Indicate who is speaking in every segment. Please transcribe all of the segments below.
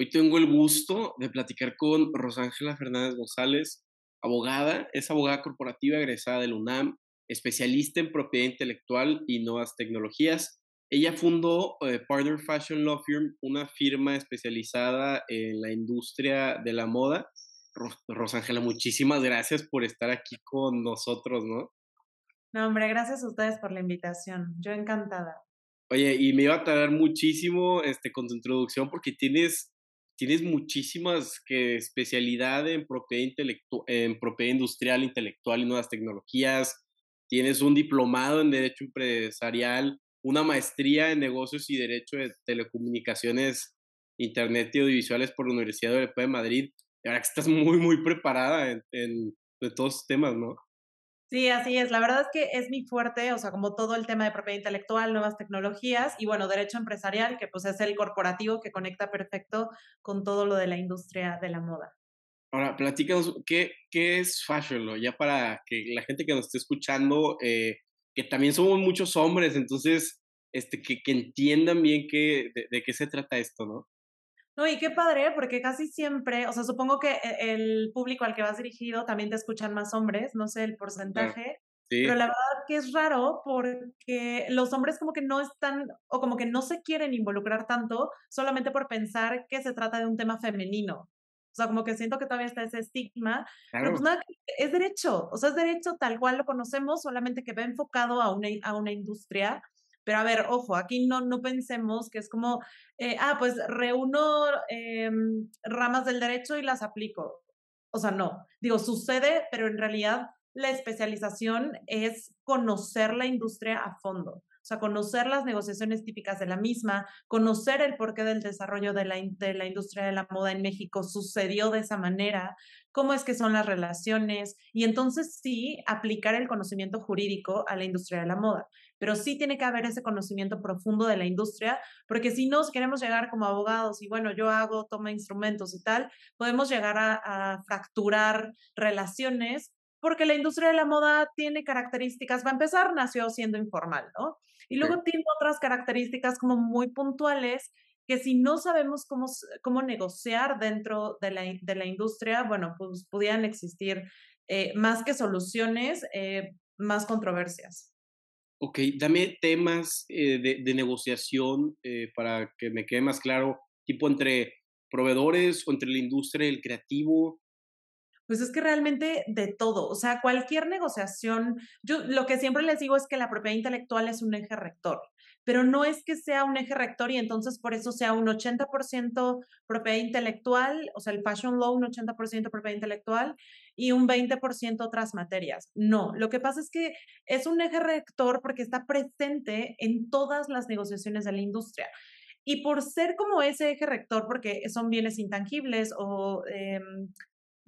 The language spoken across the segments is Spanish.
Speaker 1: Hoy tengo el gusto de platicar con Rosángela Fernández González, abogada, es abogada corporativa egresada del UNAM, especialista en propiedad intelectual y nuevas tecnologías. Ella fundó eh, Partner Fashion Law Firm, una firma especializada en la industria de la moda. Rosángela, muchísimas gracias por estar aquí con nosotros, ¿no?
Speaker 2: No, hombre, gracias a ustedes por la invitación. Yo encantada.
Speaker 1: Oye, y me iba a tardar muchísimo este, con tu introducción porque tienes, tienes muchísimas que especialidad en propiedad, en propiedad industrial, intelectual y nuevas tecnologías. Tienes un diplomado en Derecho Empresarial, una maestría en Negocios y Derecho de Telecomunicaciones, Internet y Audiovisuales por la Universidad Europea de Madrid. Y ahora que estás muy, muy preparada en, todos estos temas, ¿no?
Speaker 2: Sí, así es. La verdad es que es mi fuerte, o sea, como todo el tema de propiedad intelectual, nuevas tecnologías y bueno, derecho empresarial, que pues es el corporativo que conecta perfecto con todo lo de la industria de la moda.
Speaker 1: Ahora, platícanos, ¿qué, qué es Fashion? Ya para que la gente que nos esté escuchando, eh, que también somos muchos hombres, entonces, este, que, que entiendan bien qué, de qué se trata esto, ¿no?
Speaker 2: No, y qué padre, porque casi siempre, o sea, supongo que e, el público al que vas dirigido también te escuchan más hombres, no sé el porcentaje, pero la verdad que es raro porque los hombres como que no están, o como que no se quieren involucrar tanto solamente por pensar que se trata de un tema femenino. O sea, como que siento que todavía está ese estigma, pero pues nada, es derecho, o sea, es derecho tal cual lo conocemos, solamente que va enfocado a una, a una industria pero a ver, ojo, aquí no, no pensemos que es como, eh, ah, pues reúno em, ramas del derecho y las aplico. O sea, no. Digo, sucede, pero en realidad la especialización es conocer la industria a fondo. Sea, conocer las negociaciones típicas de la misma, conocer el porqué del desarrollo de la, la industria de la moda en México sucedió de esa manera, cómo es que son las relaciones y entonces sí aplicar el conocimiento jurídico a la industria de la moda. Pero sí tiene que haber ese conocimiento profundo de la industria, porque si no queremos llegar como abogados y bueno, yo hago, toma instrumentos y tal, podemos llegar a, fracturar relaciones porque la industria de la moda tiene características, va a empezar, nació siendo informal, ¿no? Y luego tiene otras características como muy puntuales que si no sabemos cómo, cómo negociar dentro de la, de la industria, bueno, pues pudieran existir eh, más que soluciones, eh, más controversias.
Speaker 1: Ok, dame temas eh, de, de, negociación para que me quede más claro, tipo entre proveedores o entre la industria y el creativo.
Speaker 2: Pues es que realmente de todo, o sea, cualquier negociación, yo lo que siempre les digo es que la propiedad intelectual es un eje rector pero no es que sea un eje rector y entonces por eso sea un 80% propiedad intelectual, o sea, el fashion law un 80% propiedad intelectual y un 20% otras materias. No, lo que pasa es que es un eje rector porque está presente en todas las negociaciones de la industria. Y por ser como ese eje rector, porque son bienes intangibles o em,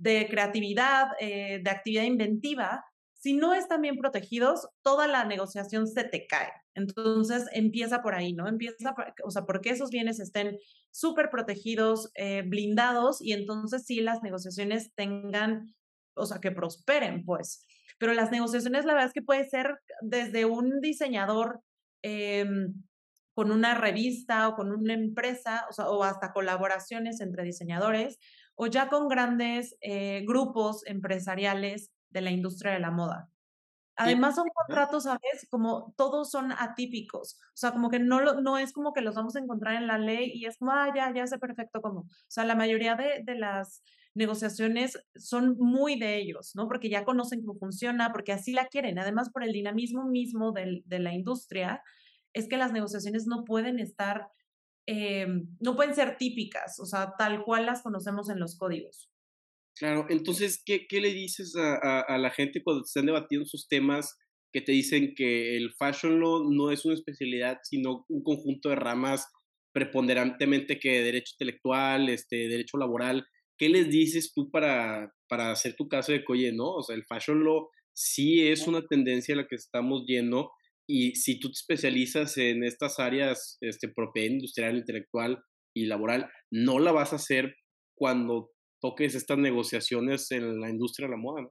Speaker 2: de creatividad, eh, de actividad inventiva, si no están bien protegidos, toda la negociación se te cae. Entonces empieza por ahí, ¿no? Empieza, o sea, porque esos bienes estén súper protegidos, eh, blindados, y entonces sí las negociaciones tengan, o sea, que prosperen, pues. Pero las negociaciones, la verdad es que puede ser desde un diseñador em, con una revista o con una empresa, o, hasta colaboraciones entre diseñadores, o ya con grandes eh, grupos empresariales de la industria de la moda. Además son contratos, ¿sabes? Como todos son atípicos. O sea, como que no, no es como que los vamos a encontrar en la ley y es como, ah, ya, ya sé perfecto cómo. O sea, la mayoría de, de las negociaciones son muy de ellos, ¿no? Porque ya conocen cómo funciona, porque así la quieren. Además, por el dinamismo mismo del, de la industria, es que las negociaciones no pueden estar, eh, no pueden ser típicas, o sea, tal cual las conocemos en los códigos.
Speaker 1: Claro, entonces, ¿qué, qué le dices a, a, la gente cuando están debatiendo sus temas que te dicen que el fashion law no es una especialidad, sino un conjunto de ramas preponderantemente que derecho intelectual, este, derecho laboral? ¿Qué les dices tú para, para hacer tu caso de que, oye, no? O sea, el fashion law sí es una tendencia a la que estamos yendo y si tú te especializas en estas áreas, este, propiedad industrial, intelectual y laboral, no la vas a hacer cuando toques estas negociaciones en la industria de la moda.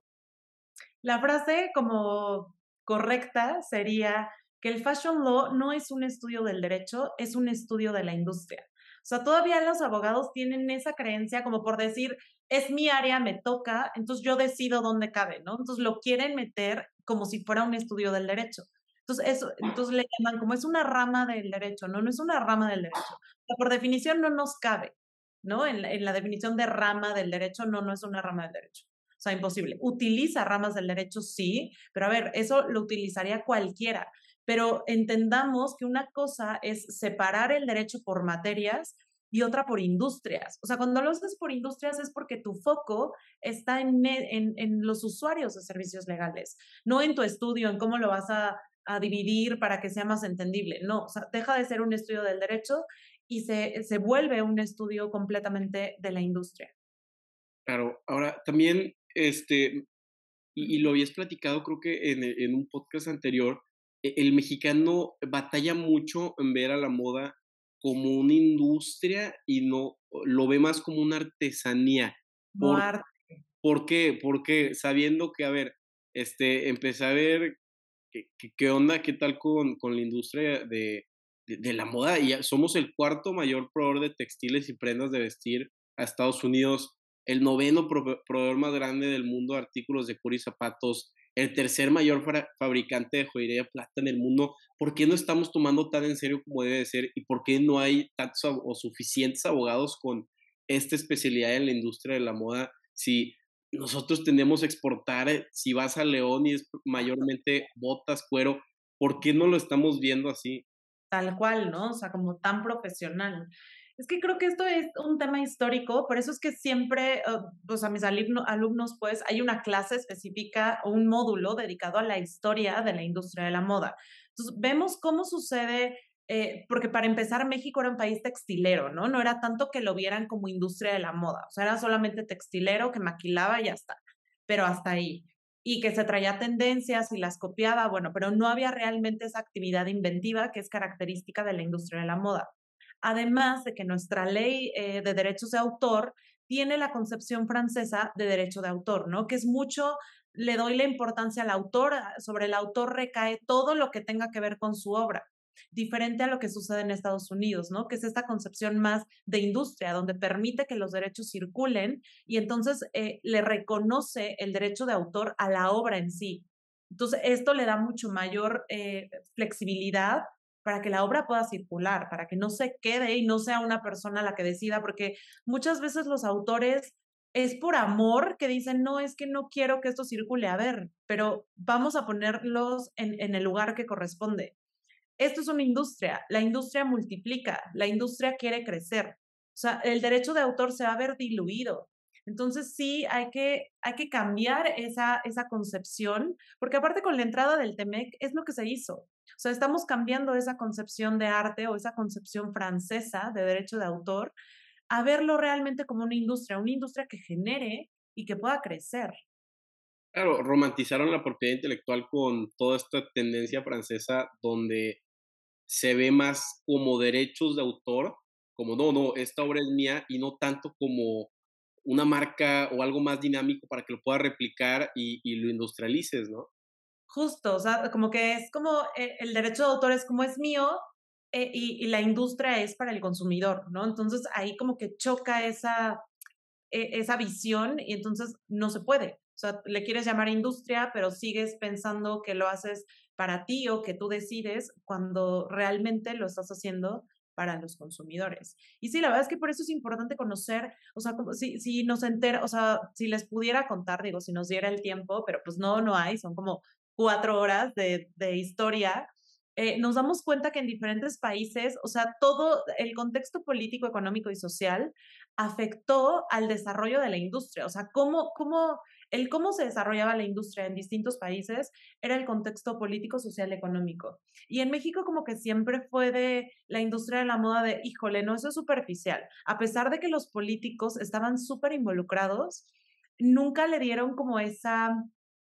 Speaker 2: La frase como correcta sería que el fashion law no es un estudio del derecho, es un estudio de la industria. O sea, todavía los abogados tienen esa creencia como por decir, es mi área, me toca, entonces yo decido dónde cabe, ¿no? Entonces lo quieren meter como si fuera un estudio del derecho. Entonces, eso, entonces le llaman como es una rama del derecho, no, no es una rama del derecho. por definición no nos cabe, ¿no? En en la definición de rama del derecho, no, no es una rama del derecho. O sea, imposible. Utiliza ramas del derecho, sí, pero a ver, eso lo utilizaría cualquiera. Pero entendamos que una cosa es separar el derecho por materias y otra por industrias. O sea, cuando lo haces por industrias es porque tu foco está en, en, en, los usuarios de servicios legales, no en tu estudio, en cómo lo vas a, a, dividir para que sea más entendible. No, o sea, deja de ser un estudio del derecho y se, se vuelve un estudio completamente de la industria.
Speaker 1: Claro, ahora también este, y, lo habías platicado creo que en, en, un podcast anterior, e, el mexicano batalla mucho en ver a la moda como una industria y no lo ve más como una artesanía.
Speaker 2: Por.
Speaker 1: ¿Por qué? Porque sabiendo que, a ver, este, empecé a ver qué, onda, qué tal con, con la industria de, de, la moda. Y somos el cuarto mayor proveedor de textiles y prendas de vestir a Estados Unidos el noveno proveedor más grande del mundo de artículos de cuero y zapatos, el tercer mayor fabricante de joyería plata en el mundo. ¿Por qué no estamos tomando tan en serio como debe de ser y por qué no hay tantos o suficientes abogados con esta especialidad en la industria de la moda? Si nosotros tenemos que exportar, eh, si vas a León y es mayormente botas, cuero, ¿por qué no lo estamos viendo así?
Speaker 2: Tal cual, ¿no? O sea, como tan profesional. Es que creo que esto es un tema histórico, por eso es que siempre, pues a mis alumnos, pues hay una clase específica o un módulo dedicado a la historia de la industria de la moda. Entonces, vemos cómo sucede, eh, porque para empezar, México era un país textilero, ¿no? No era tanto que lo vieran como industria de la moda, o sea, era solamente textilero que maquilaba y ya está, pero hasta ahí. Y que se traía tendencias y las copiaba, bueno, pero no había realmente esa actividad inventiva que es característica de la industria de la moda además de que nuestra ley eh, de derechos de autor tiene la concepción francesa de derecho de autor, ¿no? Que es mucho, le doy la importancia al autor, sobre el autor recae todo lo que tenga que ver con su obra, diferente a lo que sucede en Estados Unidos, ¿no? Que es esta concepción más de industria, donde permite que los derechos circulen y entonces eh, le reconoce el derecho de autor a la obra en sí. Entonces, esto le da mucho mayor eh, flexibilidad para que la obra pueda circular, para que no se quede y no sea una persona la que decida, porque muchas veces los autores es por amor que dicen, no, es que no quiero que esto circule, a ver, pero vamos a ponerlos en, en el lugar que corresponde. Esto es una industria, la industria multiplica, la industria quiere crecer. O sea, el derecho de autor se va a ver diluido. Entonces sí hay que, hay que cambiar esa, esa concepción, porque aparte con la entrada del TEMEC es lo que se hizo. O sea, estamos cambiando esa concepción de arte o esa concepción francesa de derecho de autor a verlo realmente como una industria, una industria que genere y que pueda crecer.
Speaker 1: Claro, romantizaron la propiedad intelectual con toda esta tendencia francesa donde se ve más como derechos de autor, como no, no, esta obra es mía y no tanto como una marca o algo más dinámico para que lo pueda replicar y, lo industrialices, ¿no?
Speaker 2: Justo, o sea, como que es como eh, el derecho de autor es como es mío eh, y, y, la industria es para el consumidor, ¿no? Entonces ahí como que choca esa, e, esa visión y entonces no se puede. O sea, le quieres llamar industria, pero sigues pensando que lo haces para ti o que tú decides cuando realmente lo estás haciendo para los consumidores. Y sí, la verdad es que por eso es importante conocer, o sea, si, si nos entera, o sea, si les pudiera contar, digo, si nos diera el tiempo, pero pues no, no hay, son como cuatro horas de, de historia, eh, nos damos cuenta que en diferentes países, o sea, todo el contexto político, económico y social afectó al desarrollo de la industria. O sea, cómo, cómo, el cómo se desarrollaba la industria en distintos países era el contexto político, social, económico. Y en México como que siempre fue de la industria de la moda de, híjole, no, eso es superficial. A pesar de que los políticos estaban súper involucrados, nunca le dieron como esa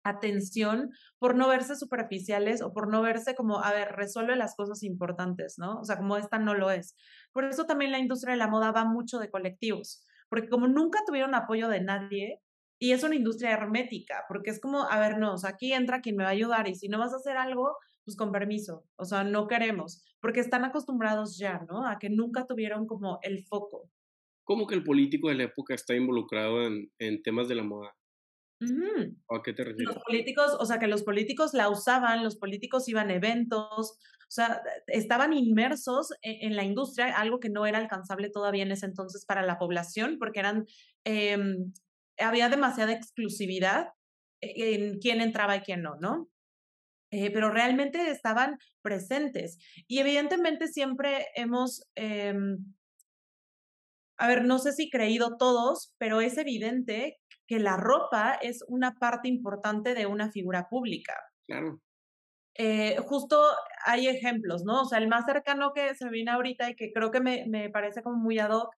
Speaker 2: atención por no verse superficiales o por no verse como, a ver, resuelve las cosas importantes, ¿no? O sea, como esta no lo es. Por eso también la industria de la moda va mucho de colectivos, porque como nunca tuvieron apoyo de nadie, y es una industria hermética, porque es como, a ver, no, o sea, aquí entra quien me va a ayudar y si no vas a hacer algo, pues con permiso, o sea, no queremos, porque están acostumbrados ya, ¿no? A que nunca tuvieron como el foco.
Speaker 1: ¿Cómo que el político de la época está involucrado en, en temas de la moda? ¿A qué te refieres?
Speaker 2: Los políticos, o sea, que los políticos la usaban, los políticos iban a eventos, o sea, estaban inmersos e-, en, la industria, algo que no era alcanzable todavía en ese entonces para la población, porque eran, em, había demasiada exclusividad e-, en quién entraba y quién no, ¿no? Eh, pero realmente estaban presentes. Y evidentemente siempre hemos, em, a ver, no sé si creído todos, pero es evidente que la ropa es una parte importante de una figura pública.
Speaker 1: Claro.
Speaker 2: Eh, justo hay ejemplos, ¿no? O sea, el más cercano que se me viene ahorita y que creo que me, me parece como muy ad hoc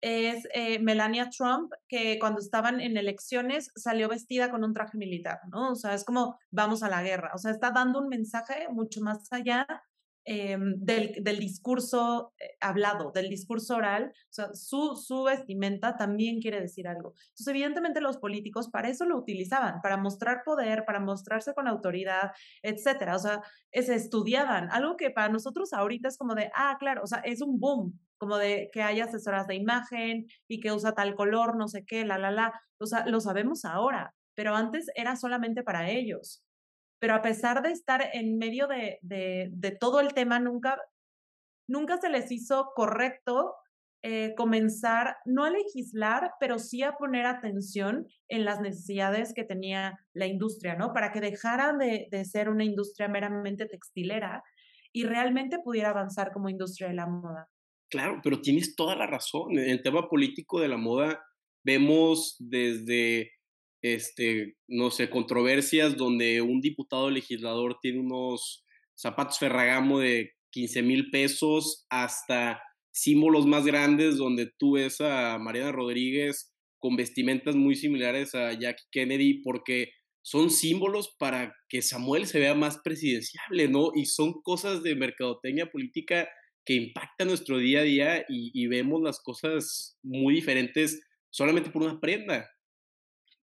Speaker 2: es eh, Melania Trump, que cuando estaban en elecciones salió vestida con un traje militar, ¿no? O sea, es como vamos a la guerra, o sea, está dando un mensaje mucho más allá em, del, del, discurso eh, hablado, del discurso oral, o sea, su, su vestimenta también quiere decir algo. Entonces, evidentemente los políticos para eso lo utilizaban, para mostrar poder, para mostrarse con autoridad, etcétera. O sea, se estudiaban, algo que para nosotros ahorita es como de, ah, claro, o sea, es un boom, como de que hay asesoras de imagen y que usa tal color, no sé qué, la, la, la. O sea, lo sabemos ahora, pero antes era solamente para ellos. Pero a pesar de estar en medio de, todo el tema, nunca, nunca se les hizo correcto eh, comenzar, no a legislar, pero sí a poner atención en las necesidades que tenía la industria, ¿no? Para que dejara de, de ser una industria meramente textilera y realmente pudiera avanzar como industria de la moda.
Speaker 1: Claro, pero tienes toda la razón. En el tema político de la moda vemos desde, este, no sé, controversias donde un diputado legislador tiene unos zapatos Ferragamo de 15 mil pesos hasta símbolos más grandes donde tú ves a Mariana Rodríguez con vestimentas muy similares a Jackie Kennedy porque son símbolos para que Samuel se vea más presidenciable, ¿no? Y son cosas de mercadotecnia política que impacta nuestro día a día y, vemos las cosas muy diferentes solamente por una prenda.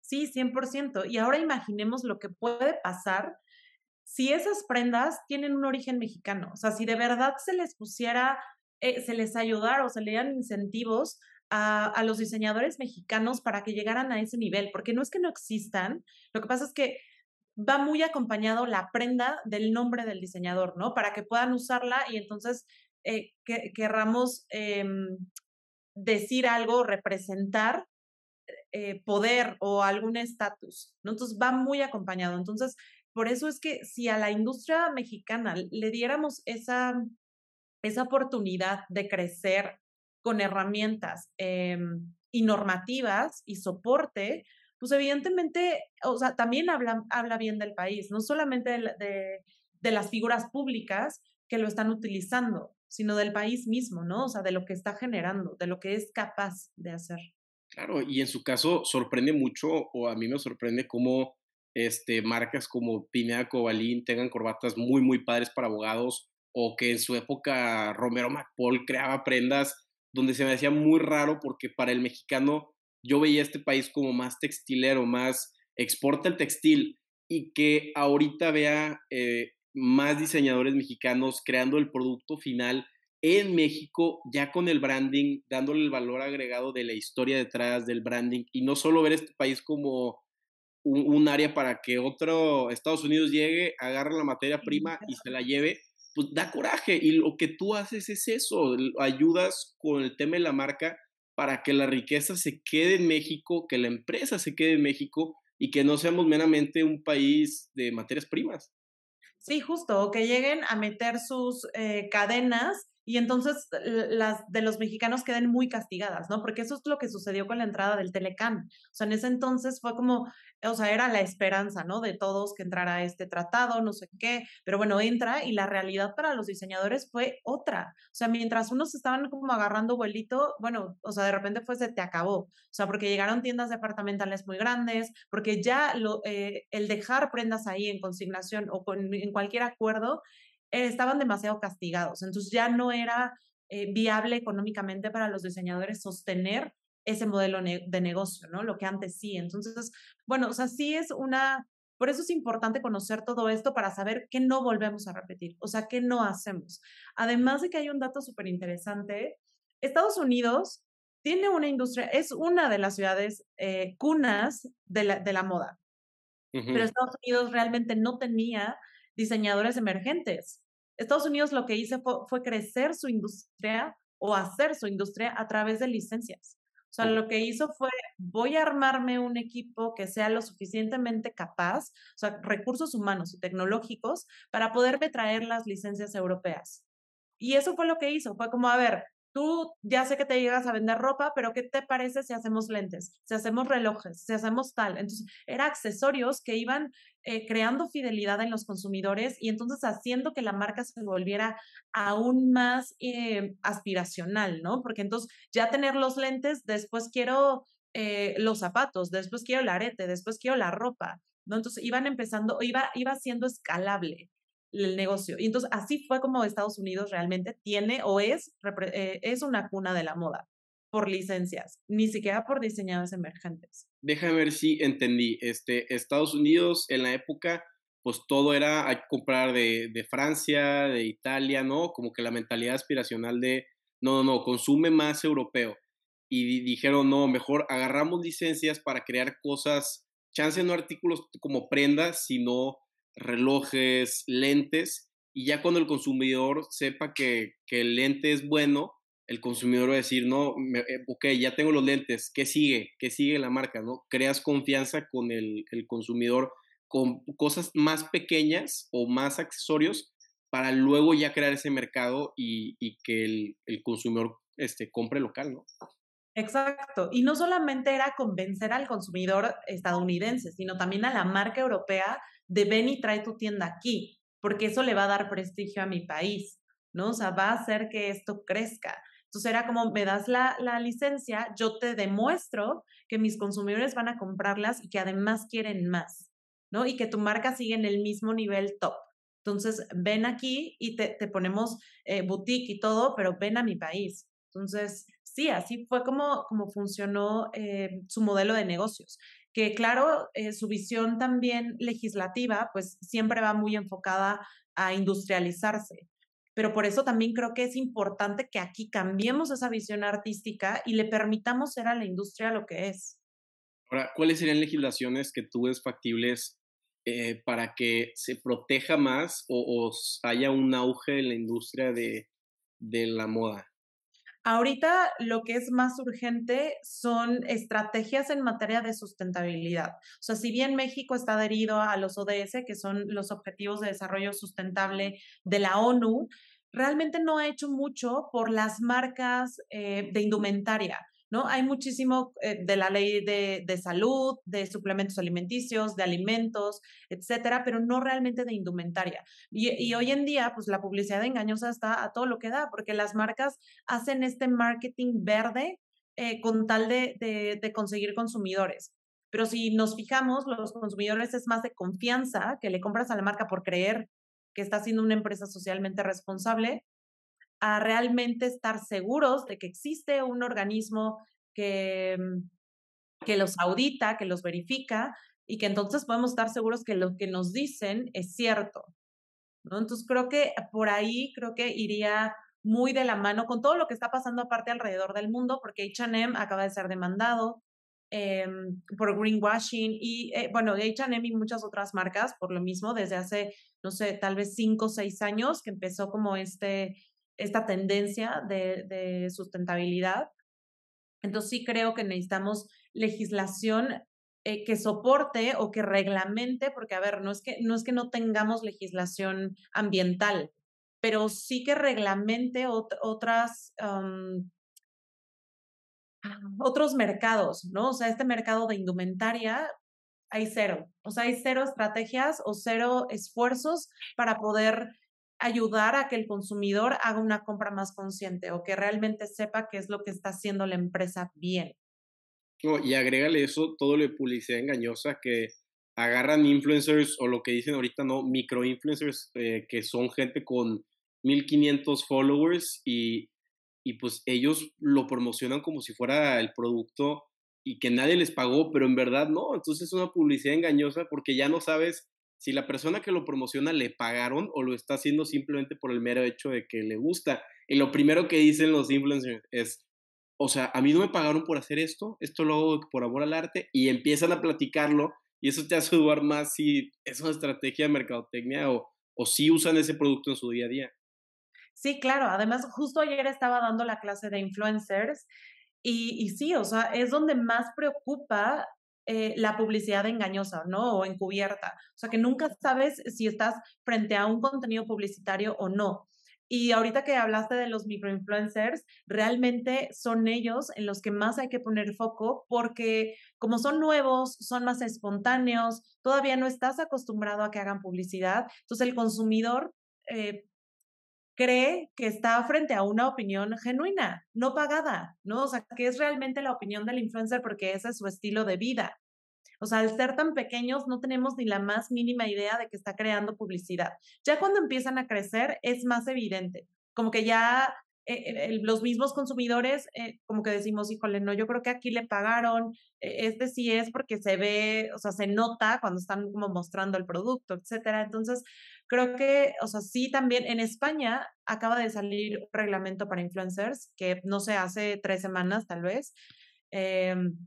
Speaker 2: Sí, 100%. Y ahora imaginemos lo que puede pasar si esas prendas tienen un origen mexicano. O sea, si de verdad se les pusiera, eh, se les ayudara o se le dieran incentivos a, a, los diseñadores mexicanos para que llegaran a ese nivel, porque no es que no existan, lo que pasa es que va muy acompañado la prenda del nombre del diseñador, ¿no? Para que puedan usarla y entonces eh, que, querramos em, decir algo, representar eh, poder o algún estatus, ¿no? Entonces va muy acompañado. Entonces, por eso es que si a la industria mexicana le diéramos esa, esa oportunidad de crecer con herramientas em, y normativas y soporte, pues evidentemente, o sea, también habla, habla bien del país, no solamente de, de las figuras públicas que lo están utilizando, sino del país mismo, ¿no? O sea, de lo que está generando, de lo que es capaz de hacer.
Speaker 1: Claro, y en su caso sorprende mucho, o a mí me sorprende cómo este, marcas como Pineda Cobalín tengan corbatas muy, muy padres para abogados, o que en su época Romero MacPaul creaba prendas donde se me hacía muy raro porque para el mexicano yo veía este país como más textilero, más exporta el textil, y que ahorita vea eh, más diseñadores mexicanos creando el producto final en México, ya con el branding, dándole el valor agregado de la historia detrás del branding y no solo ver este país como un, área para que otro Estados Unidos llegue, agarre la materia prima y se la lleve, pues da coraje y lo que tú haces es eso, ayudas con el tema de la marca para que la riqueza se quede en México, que la empresa se quede en México y que no seamos meramente un país de materias primas.
Speaker 2: Sí, justo, que lleguen a meter sus eh, cadenas y entonces las de los mexicanos queden muy castigadas, ¿no? Porque eso es lo que sucedió con la entrada del Telecán. O sea, en ese entonces fue como, o sea, era la esperanza, ¿no? De todos que entrara este tratado, no sé qué, pero bueno, entra y la realidad para los diseñadores fue otra. O sea, mientras unos estaban como agarrando vuelito, bueno, o sea, de repente fue se te acabó. O sea, porque llegaron tiendas departamentales muy grandes, porque ya lo, eh, el dejar prendas ahí en consignación o con, en cualquier acuerdo estaban demasiado castigados. Entonces ya no era eh, viable económicamente para los diseñadores sostener ese modelo de negocio, ¿no? Lo que antes sí. Entonces, bueno, o sea, sí es una, Por eso es importante conocer todo esto para saber qué no volvemos a repetir, o sea, qué no hacemos. Además de que hay un dato súper interesante, Estados Unidos tiene una industria, es una de las ciudades eh, cunas de la, de la moda, pero Estados Unidos realmente no tenía diseñadores emergentes. Estados Unidos lo que hizo fue, crecer su industria o hacer su industria a través de licencias. O sea, lo que hizo fue, voy a armarme un equipo que sea lo suficientemente capaz, o sea, recursos humanos y tecnológicos, para poderme traer las licencias europeas. Y eso fue lo que hizo, fue como, a ver, tú ya sé que te llegas a vender ropa, pero ¿qué te parece si hacemos lentes, si hacemos relojes, si hacemos tal? Entonces, eran accesorios que iban eh, creando fidelidad en los consumidores y entonces haciendo que la marca se volviera aún más eh, aspiracional, ¿no? Porque entonces ya tener los lentes, después quiero eh, los zapatos, después quiero el arete, después quiero la ropa, ¿no? Entonces iban empezando, iba, iba siendo escalable el negocio. Y entonces así fue como Estados Unidos realmente tiene o es, es una cuna de la moda por licencias, ni siquiera por diseñadores emergentes.
Speaker 1: Déjame ver si entendí. Este, Estados Unidos en la época, pues todo era, hay comprar de, de Francia, de Italia, ¿no? Como que la mentalidad aspiracional de, no, no, no, consume más europeo. Y dijeron, no, mejor agarramos licencias para crear cosas, chance no artículos como prendas, sino relojes, lentes, y ya cuando el consumidor sepa que, el lente es bueno, el consumidor va a decir, no, eh, ok, ya tengo los lentes, ¿qué sigue? ¿Qué sigue la marca? ¿no? Creas confianza con el, consumidor con cosas más pequeñas o más accesorios para luego ya crear ese mercado y, que el, el, consumidor este, compre local, ¿no?
Speaker 2: Exacto. Y no solamente era convencer al consumidor estadounidense, sino también a la marca europea de ven y trae tu tienda aquí, porque eso le va a dar prestigio a mi país, ¿no? O sea, va a hacer que esto crezca. Entonces era como, me das la, licencia, yo te demuestro que mis consumidores van a comprarlas y que además quieren más, ¿no? Y que tu marca sigue en el mismo nivel top. Entonces, ven aquí y te, te ponemos eh, boutique y todo, pero ven a mi país. Entonces, sí, así fue como, como funcionó eh, su modelo de negocios que claro, eh, su visión también legislativa, pues siempre va muy enfocada a industrializarse. Pero por eso también creo que es importante que aquí cambiemos esa visión artística y le permitamos ser a la industria lo que es.
Speaker 1: Ahora, ¿cuáles serían legislaciones que tú ves factibles eh, para que se proteja más o, haya un auge en la industria de la moda?
Speaker 2: Ahorita lo que es más urgente son estrategias en materia de sustentabilidad. O sea, si bien México está adherido a los ODS, que son los Objetivos de Desarrollo Sustentable de la ONU, realmente no ha hecho mucho por las marcas eh, de indumentaria. ¿No? Hay muchísimo eh, de la ley de, de, salud, de suplementos alimenticios, de alimentos, etcétera, pero no realmente de indumentaria. Y, y, hoy en día, pues la publicidad engañosa está a todo lo que da, porque las marcas hacen este marketing verde eh, con tal de, de, de conseguir consumidores. Pero si nos fijamos, los consumidores es más de confianza que le compras a la marca por creer que está siendo una empresa socialmente responsable a realmente estar seguros de que existe un organismo que, mm, que los audita, que los verifica y que entonces podemos estar seguros que lo que nos dicen es cierto. ¿no? Entonces creo que por ahí creo que iría muy de la mano con todo lo que está pasando aparte alrededor del mundo, porque HM acaba de ser demandado eh, por greenwashing y, eh, bueno, HM y muchas otras marcas por lo mismo desde hace, no sé, tal vez cinco o seis años que empezó como este esta tendencia de, sustentabilidad. Entonces sí creo que necesitamos legislación eh, que soporte o que reglamente, porque a ver, no es que no, es que no tengamos legislación ambiental, pero sí que reglamente otras, otros mercados, ¿no? O sea, este mercado de indumentaria hay cero, o sea, hay cero estrategias o cero esfuerzos para poder ayudar a que el consumidor haga una compra más consciente o que realmente sepa qué es lo que está haciendo la empresa bien.
Speaker 1: y agrégale eso, todo lo de publicidad engañosa que agarran influencers o lo que dicen ahorita, ¿no? Micro-influencers, eh, que son gente con 1500 followers y, y pues ellos lo promocionan como si fuera el producto y que nadie les pagó, pero en verdad no, entonces es una publicidad engañosa porque ya no sabes si la persona que lo promociona le pagaron o lo está haciendo simplemente por el mero hecho de que le gusta. Y lo primero que dicen los influencers es, o sea, a mí no me pagaron por hacer esto, esto lo hago por amor al arte, y empiezan a platicarlo, y eso te hace dudar más si es una estrategia de mercadotecnia o, o si usan ese producto en su día a día.
Speaker 2: Sí, claro. Además, justo ayer estaba dando la clase de influencers y, y sí, o sea, es donde más preocupa eh, la publicidad engañosa, ¿no? O encubierta. O sea, que nunca sabes si estás frente a un contenido publicitario o no. Y ahorita que hablaste de los microinfluencers, realmente son ellos en los que más hay que poner foco porque como son nuevos, son más espontáneos, todavía no estás acostumbrado a que hagan publicidad, entonces el consumidor eh, cree que está frente a una opinión genuina, no pagada, ¿no? O sea, que es realmente la opinión del influencer porque ese es su estilo de vida. O sea, al ser tan pequeños no tenemos ni la más mínima idea de que está creando publicidad. Ya cuando empiezan a crecer es más evidente, como que ya eh, los mismos consumidores, eh, como que decimos, híjole, no, yo creo que aquí le pagaron, eh, este sí es porque se ve, o sea, se nota cuando están como mostrando el producto, etcétera. Entonces, creo que, o sea, sí también en España acaba de salir un reglamento para influencers, que no sé, hace tres semanas tal vez. Em,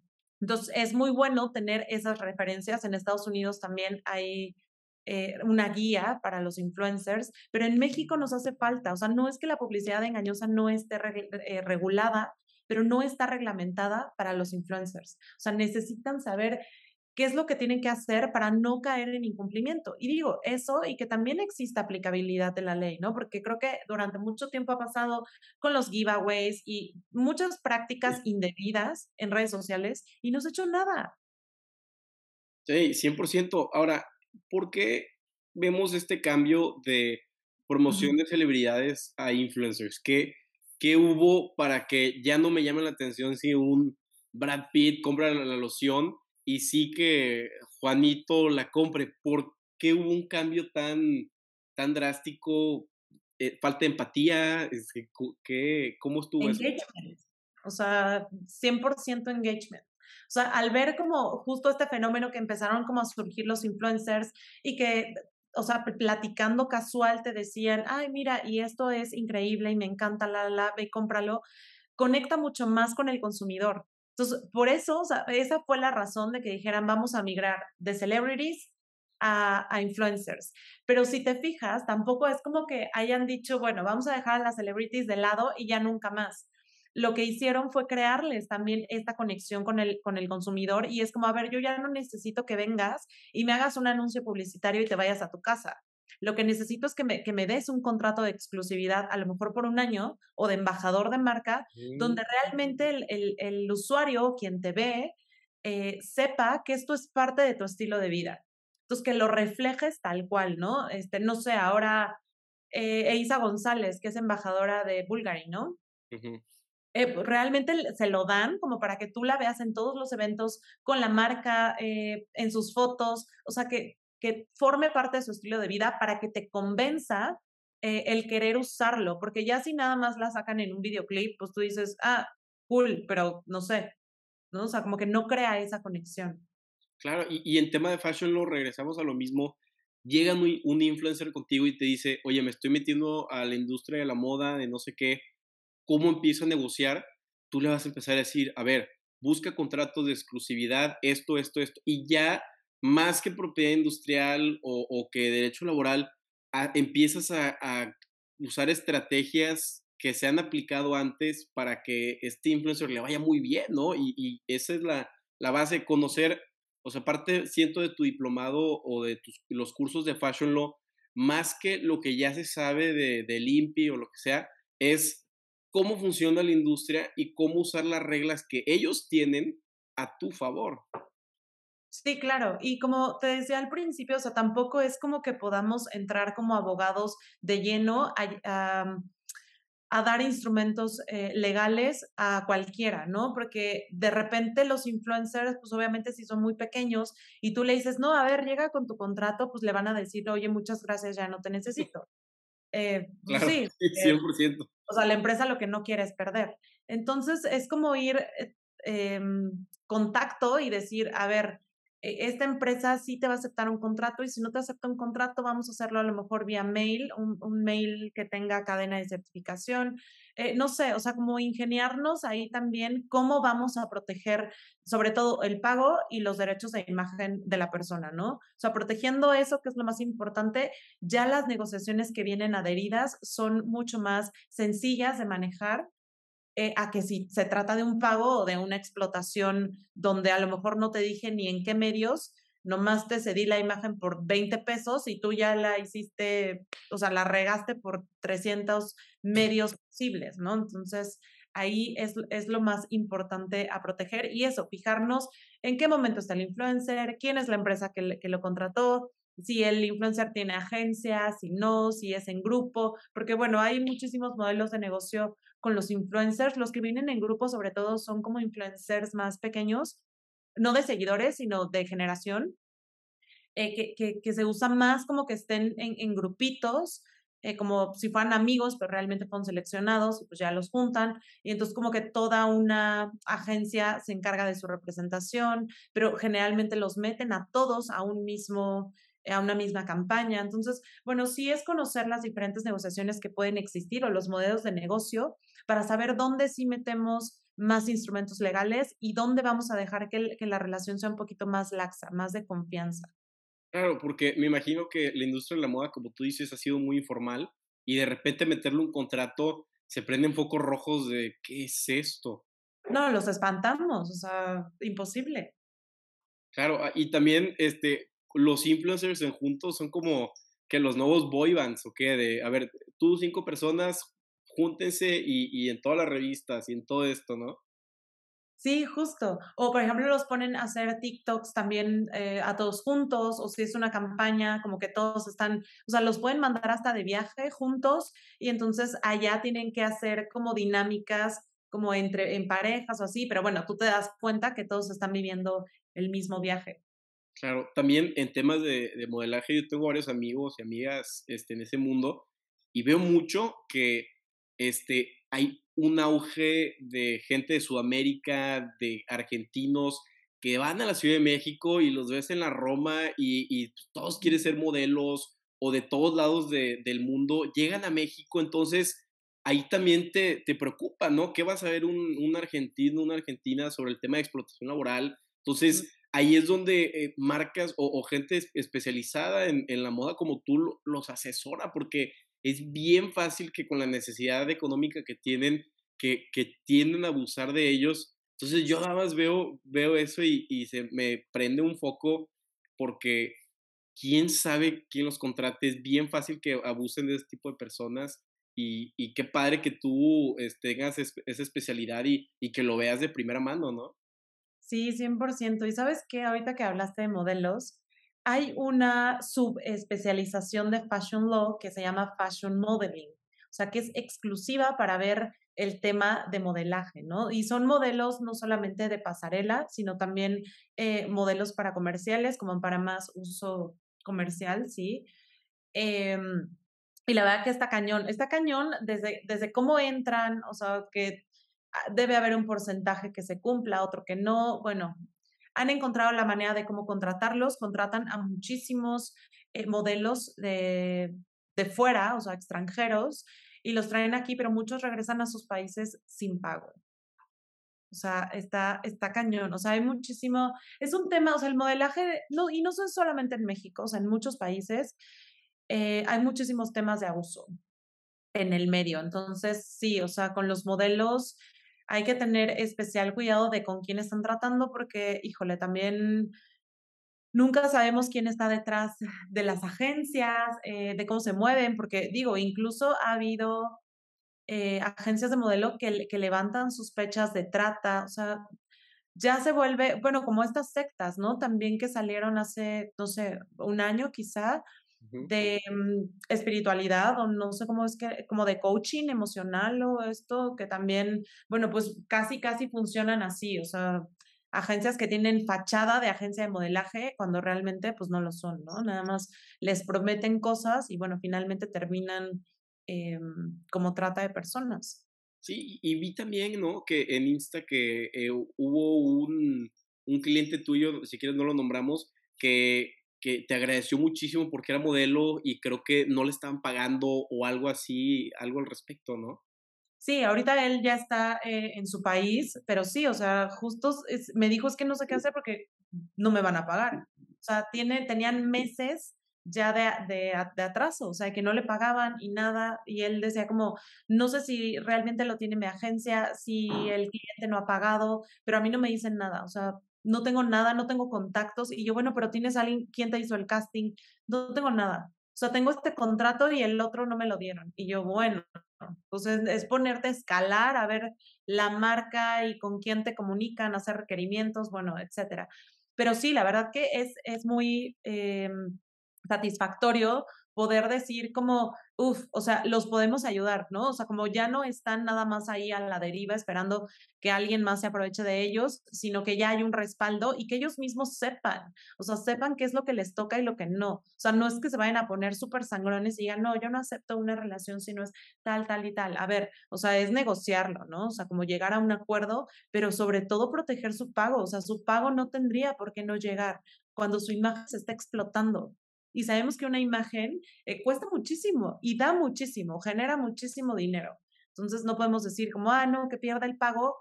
Speaker 2: entonces, es muy bueno tener esas referencias. En Estados Unidos también hay eh, una guía para los influencers, pero en México nos hace falta, o sea, no es que la publicidad engañosa no esté eh, regulada, pero no está reglamentada para los influencers. O sea, necesitan saber qué es lo que tienen que hacer para no caer en incumplimiento. Y digo eso y que también exista aplicabilidad de la ley, ¿no? Porque creo que durante mucho tiempo ha pasado con los giveaways y muchas prácticas indebidas en redes sociales y no se ha hecho nada.
Speaker 1: Sí, 100%. Ahora, ¿por qué vemos este cambio de promoción de celebridades a influencers? ¿Qué, ¿Qué hubo para que ya no me llame la atención si un Brad Pitt compra la, loción y sí que Juanito la compre? ¿Por qué hubo un cambio tan, tan drástico? Eh, ¿Falta de empatía? ¿Qué, ¿Cómo estuvo
Speaker 2: engagement. eso? O sea, 100% engagement. O sea, al ver como justo este fenómeno que empezaron como a surgir los influencers y que o sea, platicando casual te decían, ay, mira, y esto es increíble y me encanta, la, la, ve cómpralo, conecta mucho más con el consumidor. Entonces, por eso, esa fue la razón de que dijeran, vamos a migrar de celebrities a, a, influencers. Pero si te fijas, tampoco es como que hayan dicho, bueno, vamos a dejar a las celebrities de lado y ya nunca más lo que hicieron fue crearles también esta conexión con el, con el consumidor y es como, a ver, yo ya no necesito que vengas y me hagas un anuncio publicitario y te vayas a tu casa. Lo que necesito es que me, que me des un contrato de exclusividad, a lo mejor por un año, o de embajador de marca, donde realmente el, el, el, usuario, quien te ve, eh, sepa que esto es parte de tu estilo de vida. Entonces, que lo reflejes tal cual, ¿no? Este, no sé, ahora eh, Eisa González, que es embajadora de Bulgari, ¿no? Eh, pues, realmente se lo dan como para que tú la veas en todos los eventos con la marca, eh, en sus fotos, o sea, que, que forme parte de su estilo de vida para que te convenza eh, el querer usarlo, porque ya si nada más la sacan en un videoclip, pues tú dices, ah, cool, pero no sé, ¿no? O sea, como que no crea esa conexión.
Speaker 1: Claro, y, y en tema de fashion lo regresamos a lo mismo. Llega un, un influencer contigo y te dice, oye, me estoy metiendo a la industria de la moda, de no sé qué, cómo empiezo a negociar, tú le vas a empezar a decir, a ver, busca contratos de exclusividad, esto, esto, esto, y ya más que propiedad industrial o, que derecho laboral, empiezas a, usar estrategias que se han aplicado antes para que este influencer le vaya muy bien, ¿no? Y, esa es la, la, base, conocer, o sea, aparte, siento de tu diplomado o de los cursos de Fashion Law, más que lo que ya se sabe de, de Limpi o lo que sea, es cómo funciona la industria y cómo usar las reglas que ellos tienen a tu favor.
Speaker 2: Sí, claro. Y como te decía al principio, o sea, tampoco es como que podamos entrar como abogados de lleno a, dar instrumentos eh, legales a cualquiera, ¿no? Porque de repente los influencers, pues obviamente si son muy pequeños y tú le dices, no, a ver, llega con tu contrato, pues le van a decir, oye, muchas gracias, ya no te necesito. Eh,
Speaker 1: pues claro, sí, 100%.
Speaker 2: O sea, la empresa lo que no quiere es perder. Entonces, es como ir, eh, em, contacto y decir, a ver, esta empresa sí te va a aceptar un contrato y si no te acepta un contrato, vamos a hacerlo a lo mejor vía mail, un, mail que tenga cadena de certificación. Eh, no sé, o sea, como ingeniarnos ahí también cómo vamos a proteger sobre todo el pago y los derechos de imagen de la persona, ¿no? O sea, protegiendo eso, que es lo más importante, ya las negociaciones que vienen adheridas son mucho más sencillas de manejar eh, a que si se trata de un pago o de una explotación donde a lo mejor no te dije ni en qué medios, nomás te cedí la imagen por 20 pesos y tú ya la hiciste, o sea, la regaste por 300 medios posibles, ¿no? Entonces, ahí es, es lo más importante a proteger y eso, fijarnos en qué momento está el influencer, quién es la empresa que, que lo contrató, si el influencer tiene agencia, si no, si es en grupo, porque bueno, hay muchísimos modelos de negocio con los influencers. Los que vienen en grupo sobre todo son como influencers más pequeños, no de seguidores, sino de generación, eh, que, que, se usa más como que estén en, en grupitos. Eh, como si fueran amigos, pero realmente fueron seleccionados y pues ya los juntan. Y entonces como que toda una agencia se encarga de su representación, pero generalmente los meten a todos a un mismo, a una misma campaña. Entonces, bueno, sí es conocer las diferentes negociaciones que pueden existir o los modelos de negocio para saber dónde sí metemos más instrumentos legales y dónde vamos a dejar que, que la relación sea un poquito más laxa, más de confianza.
Speaker 1: Claro, porque me imagino que la industria de la moda, como tú dices, ha sido muy informal y de repente meterle un contrato se prenden focos rojos de ¿qué es esto?
Speaker 2: No, los espantamos, o sea, imposible.
Speaker 1: Claro, ah, y también este, los influencers en juntos son como que los nuevos boy bands, ¿o qué? De, a ver, tú cinco personas, júntense y, y en todas las revistas y en todo esto, ¿no?
Speaker 2: Sí, justo. O por ejemplo los ponen a hacer TikToks también eh, a todos juntos, o si es una campaña, como que todos están, o sea, los pueden mandar hasta de viaje juntos y entonces allá tienen que hacer como dinámicas como entre en parejas o así, pero bueno, tú te das cuenta que todos están viviendo el mismo viaje.
Speaker 1: Claro, también en temas de, modelaje, yo tengo varios amigos y amigas este, en ese mundo y veo mucho que este, hay un auge de gente de Sudamérica, de argentinos, que van a la Ciudad de México y los ves en la Roma y, todos quieren ser modelos o de todos lados del mundo, llegan a México, entonces ahí también te, te preocupa, ¿no? ¿Qué vas a ver un, un argentino, una argentina sobre el tema de explotación laboral? Entonces, ahí es donde eh, marcas o, gente especializada en, la moda como tú los asesora, porque es bien fácil que con la necesidad económica que tienen, que, que tienden a abusar de ellos. Entonces yo nada más veo, veo eso y, y se me prende un foco porque quién sabe quién los contrate. Es bien fácil que abusen de ese tipo de personas y, y qué padre que tú este, tengas esa especialidad y, y que lo veas de primera mano, ¿no?
Speaker 2: Sí, 100%. Y sabes qué, ahorita que hablaste de modelos, hay una subespecialización de Fashion Law que se llama Fashion Modeling, o sea, que es exclusiva para ver el tema de modelaje, ¿no? Y son modelos no solamente de pasarela, sino también eh, modelos para comerciales, como para más uso comercial, ¿sí? Em, y la verdad que está cañón, está cañón desde, desde cómo entran, o sea, que Ah, debe haber un porcentaje que se cumpla, otro que no. Bueno, han encontrado la manera de cómo contratarlos, contratan a muchísimos eh, modelos de, de fuera, o sea, extranjeros, y los traen aquí, pero muchos regresan a sus países sin pago. O sea, está, está cañón. O sea, hay muchísimo. Es un tema, o sea, el modelaje, no, y no son solamente en México, o sea, en muchos países eh, hay muchísimos temas de abuso en el medio. Entonces, sí, o sea, con los modelos hay que tener especial cuidado de con quién están tratando porque, híjole, también nunca sabemos quién está detrás de las agencias, eh, de cómo se mueven, porque digo, incluso ha habido eh, agencias de modelo que, que levantan sospechas de trata, o sea, ya se vuelve, bueno, como estas sectas, ¿no? También que salieron hace, no sé, un año quizá, de mm, espiritualidad o no sé cómo es que, como de coaching emocional o esto, que también, bueno, pues casi, casi funcionan así, o sea, agencias que tienen fachada de agencia de modelaje cuando realmente pues no lo son, ¿no? Nada más les prometen cosas y bueno, finalmente terminan em, como trata de personas.
Speaker 1: Sí, y vi también, ¿no? Que en Insta que eh, hubo un, un, cliente tuyo, si quieres no lo nombramos, que, que te agradeció muchísimo porque era modelo y creo que no le estaban pagando o algo así, algo al respecto, ¿no?
Speaker 2: Sí, ahorita él ya está eh, en su país, pero sí, o sea, justo me dijo es que no sé qué hacer porque no me van a pagar. O sea, tiene, tenían meses ya de, de, de, atraso, o sea, que no le pagaban y nada, y él decía como, no sé si realmente lo tiene mi agencia, si el cliente no ha pagado, pero a mí no me dicen nada, o sea, no tengo nada, no tengo contactos, y yo, bueno, pero tienes alguien, ¿quién te hizo el casting? No tengo nada, o sea, tengo este contrato y el otro no me lo dieron, y yo, bueno, entonces es ponerte a escalar, a ver la marca y con quién te comunican, hacer requerimientos, bueno, etcétera. Pero sí, la verdad que es, es muy... Eh, satisfactorio poder decir como, uff, o sea, los podemos ayudar, ¿no? O sea, como ya no están nada más ahí a la deriva esperando que alguien más se aproveche de ellos, sino que ya hay un respaldo y que ellos mismos sepan, o sea, sepan qué es lo que les toca y lo que no. O sea, no es que se vayan a poner súper sangrones y digan, no, yo no acepto una relación si no es tal, tal y tal. A ver, o sea, es negociarlo, ¿no? O sea, como llegar a un acuerdo, pero sobre todo proteger su pago. O sea, su pago no tendría por qué no llegar cuando su imagen se está explotando y sabemos que una imagen eh, cuesta muchísimo y da muchísimo, genera muchísimo dinero. Entonces no podemos decir como, ah, no, que pierda el pago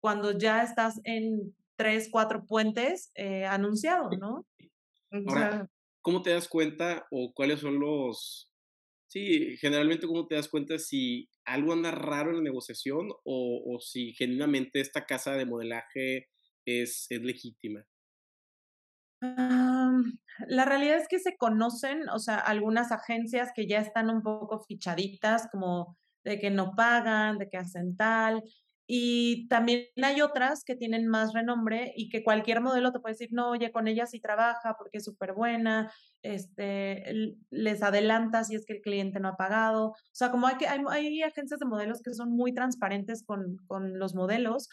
Speaker 2: cuando ya estás en tres, cuatro puentes eh, anunciado, ¿no?
Speaker 1: Ahora, ¿cómo te das cuenta o cuáles son los... Sí, generalmente cómo te das cuenta si algo anda raro en la negociación o, o si genuinamente esta casa de modelaje es, es legítima?
Speaker 2: La realidad es que se conocen, o sea, algunas agencias que ya están un poco fichaditas, como de que no pagan, de que hacen tal. Y también hay otras que tienen más renombre y que cualquier modelo te puede decir, no, oye, con ella sí trabaja porque es súper buena, este, les adelanta si es que el cliente no ha pagado. O sea, como hay, que, hay, hay agencias de modelos que son muy transparentes con, con los modelos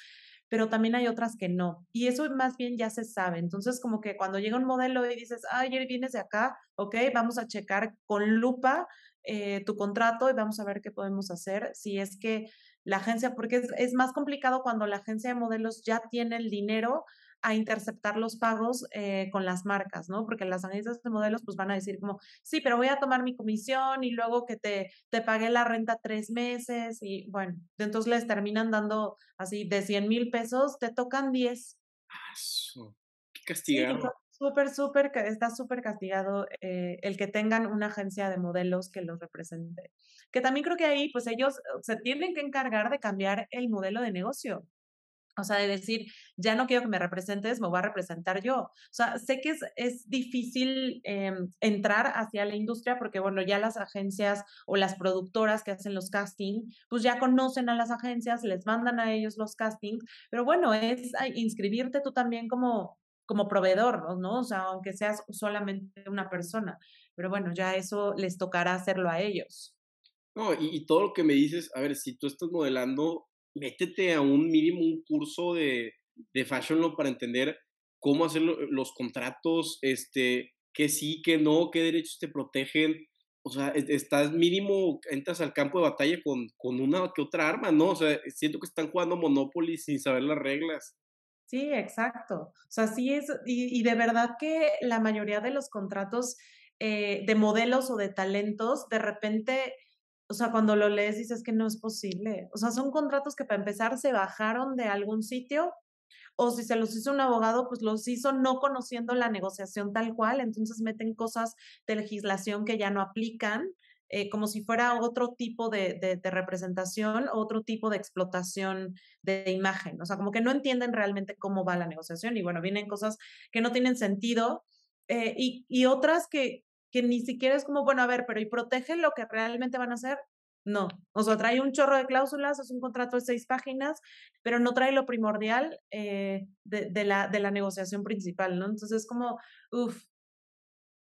Speaker 2: pero también hay otras que no. Y eso más bien ya se sabe. Entonces, como que cuando llega un modelo y dices, ay, vienes de acá, ok, vamos a checar con lupa eh, tu contrato y vamos a ver qué podemos hacer. Si es que la agencia, porque es más complicado cuando la agencia de modelos ya tiene el dinero a interceptar los pagos eh, con las marcas, ¿no? Porque las agencias de modelos pues van a decir como, sí, pero voy a tomar mi comisión y luego que te, te pagué la renta tres meses y bueno, entonces les terminan dando así de 100 mil pesos, te tocan 10.
Speaker 1: qué castigado.
Speaker 2: súper, súper, está súper castigado eh, el que tengan una agencia de modelos que los represente. Que también creo que ahí, pues ellos se tienen que encargar de cambiar el modelo de negocio. O sea, de decir, ya no quiero que me representes, me voy a representar yo. O sea, sé que es, es difícil em, entrar hacia la industria porque, bueno, ya las agencias o las productoras que hacen los castings, pues ya conocen a las agencias, les mandan a ellos los castings, pero bueno, es inscribirte tú también como, como proveedor, ¿no? O sea, aunque seas solamente una persona. Pero bueno, ya eso les tocará hacerlo a ellos.
Speaker 1: No, y, y todo lo que me dices, a ver, si tú estás modelando métete a un mínimo un curso de, de Fashion Law para entender cómo hacer los contratos, este, qué sí, qué no, qué derechos te protegen. O sea, estás mínimo, entras al campo de batalla con, con una que otra arma, ¿no? O sea, siento que están jugando Monopoly sin saber las reglas.
Speaker 2: Sí, exacto. O sea, sí es, y, de verdad que la mayoría de los contratos eh, de modelos o de talentos, de repente o sea, cuando lo lees dices que no es posible. O sea, son contratos que para empezar se bajaron de algún sitio o si se los hizo un abogado, pues los hizo no conociendo la negociación tal cual, entonces meten cosas de legislación que ya no aplican, eh, como si fuera otro tipo de, de, representación, otro tipo de explotación de imagen. O sea, como que no entienden realmente cómo va la negociación y bueno, vienen cosas que no tienen sentido eh, y, y otras que, que ni siquiera es como, bueno, a ver, pero ¿y protegen lo que realmente van a hacer? No, o sea, trae un chorro de cláusulas, es un contrato de seis páginas, pero no trae lo primordial eh, de, la, de la negociación principal, ¿no? Entonces es como, uff,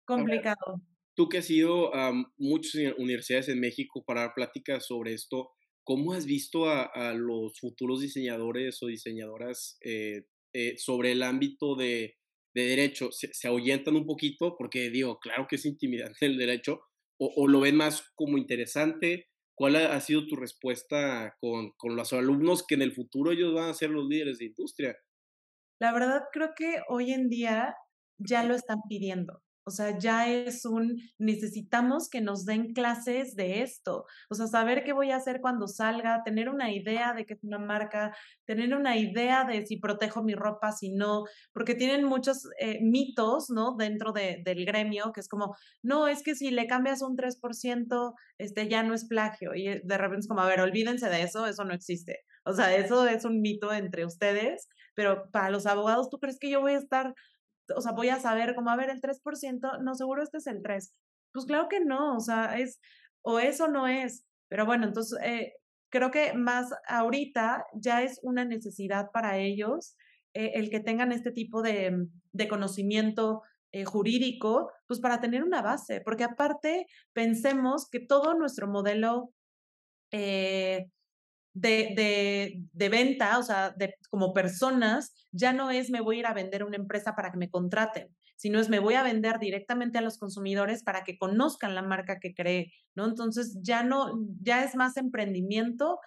Speaker 2: complicado.
Speaker 1: tú que has ido a muchas universidades en México para dar pláticas sobre esto, ¿cómo has visto a, los futuros diseñadores o diseñadoras eh, eh, sobre el ámbito de de derecho se, se, ahuyentan un poquito porque digo, claro que es intimidante el derecho, o, o, lo ven más como interesante, ¿cuál ha, sido tu respuesta con, con los alumnos que en el futuro ellos van a ser los líderes de industria?
Speaker 2: La verdad creo que hoy en día ya lo están pidiendo. O sea, ya es un, necesitamos que nos den clases de esto. O sea, saber qué voy a hacer cuando salga, tener una idea de qué es una marca, tener una idea de si protejo mi ropa, si no, porque tienen muchos eh, mitos, ¿no? Dentro de, del gremio, que es como, no, es que si le cambias un 3%, este ya no es plagio. Y eh, de repente es como, a ver, olvídense de eso, eso no existe. O sea, eso es un mito entre ustedes, pero para los abogados, ¿tú crees que yo voy a estar o sea, voy a saber como, a ver, el 3%, no, seguro este es el 3. Pues claro que no, o sea, es, o eso no es. Pero bueno, entonces, eh, creo que más ahorita ya es una necesidad para ellos eh, el que tengan este tipo de, conocimiento eh, jurídico, pues para tener una base, porque aparte pensemos que todo nuestro modelo eh, de, de, de, venta, o sea, de, como personas, ya no es me voy a ir a vender a una empresa para que me contraten, sino es me voy a vender directamente a los consumidores para que conozcan la marca que cree, ¿no? Entonces ya no, ya es más emprendimiento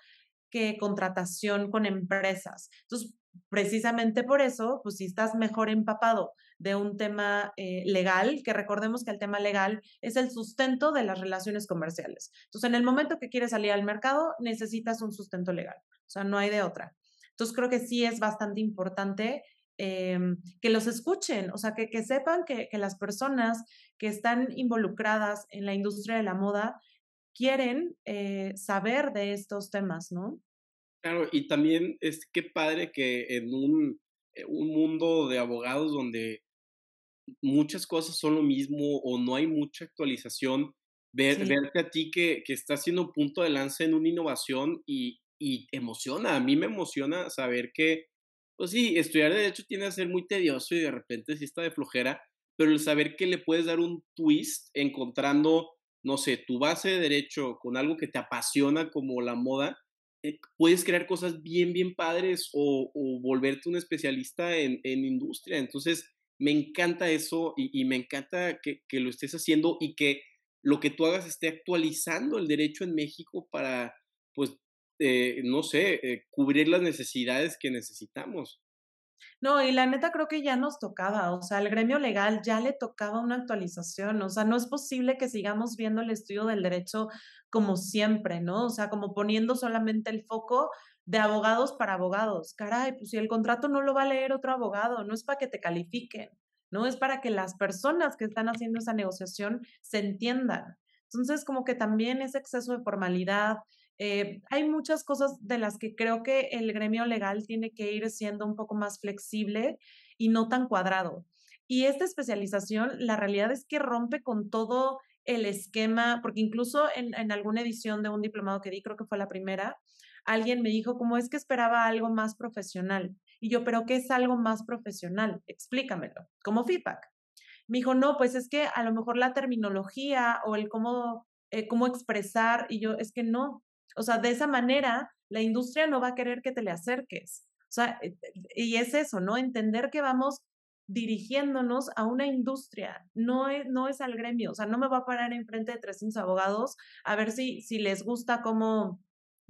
Speaker 2: que contratación con empresas. Entonces, precisamente por eso, pues si estás mejor empapado de un tema eh, legal, que recordemos que el tema legal es el sustento de las relaciones comerciales. Entonces, en el momento que quieres salir al mercado, necesitas un sustento legal. O sea, no hay de otra. Entonces, creo que sí es bastante importante em, que los escuchen, o sea, que, que sepan que, las personas que están involucradas en la industria de la moda quieren eh, saber de estos temas, ¿no?
Speaker 1: Claro, y también es que padre que en un, eh, un mundo de abogados donde muchas cosas son lo mismo o no hay mucha actualización, ver, verte a ti que, que estás siendo punto de lanza en una innovación y, y emociona, a mí me emociona saber que, pues sí, estudiar derecho tiene que ser muy tedioso y de repente sí está de flojera, pero el saber que le puedes dar un twist encontrando, no sé, tu base de derecho con algo que te apasiona como la moda, puedes crear cosas bien, bien padres o, volverte un especialista en, en industria. Entonces, me encanta eso y, me encanta que, lo estés haciendo y que lo que tú hagas esté actualizando el derecho en México para, pues, eh, no sé, eh, cubrir las necesidades que necesitamos.
Speaker 2: No, y la neta creo que ya nos tocaba, o sea, al gremio legal ya le tocaba una actualización, o sea, no es posible que sigamos viendo el estudio del derecho como siempre, ¿no? O sea, como poniendo solamente el foco de abogados para abogados. Caray, pues si el contrato no lo va a leer otro abogado, no es para que te califiquen, no es para que las personas que están haciendo esa negociación se entiendan. Entonces, como que también ese exceso de formalidad. Eh, hay muchas cosas de las que creo que el gremio legal tiene que ir siendo un poco más flexible y no tan cuadrado. Y esta especialización, la realidad es que rompe con todo el esquema, porque incluso en, en alguna edición de un diplomado que di, creo que fue la primera, alguien me dijo, ¿cómo es que esperaba algo más profesional? Y yo, ¿pero qué es algo más profesional? Explícamelo, como feedback. Me dijo, no, pues es que a lo mejor la terminología o el cómo, eh, cómo expresar, y yo, es que no. O sea, de esa manera, la industria no va a querer que te le acerques. O sea, eh, y es eso, ¿no? Entender que vamos dirigiéndonos a una industria, no es, no es al gremio, o sea, no me va a parar enfrente de 300 abogados a ver si, si les gusta cómo,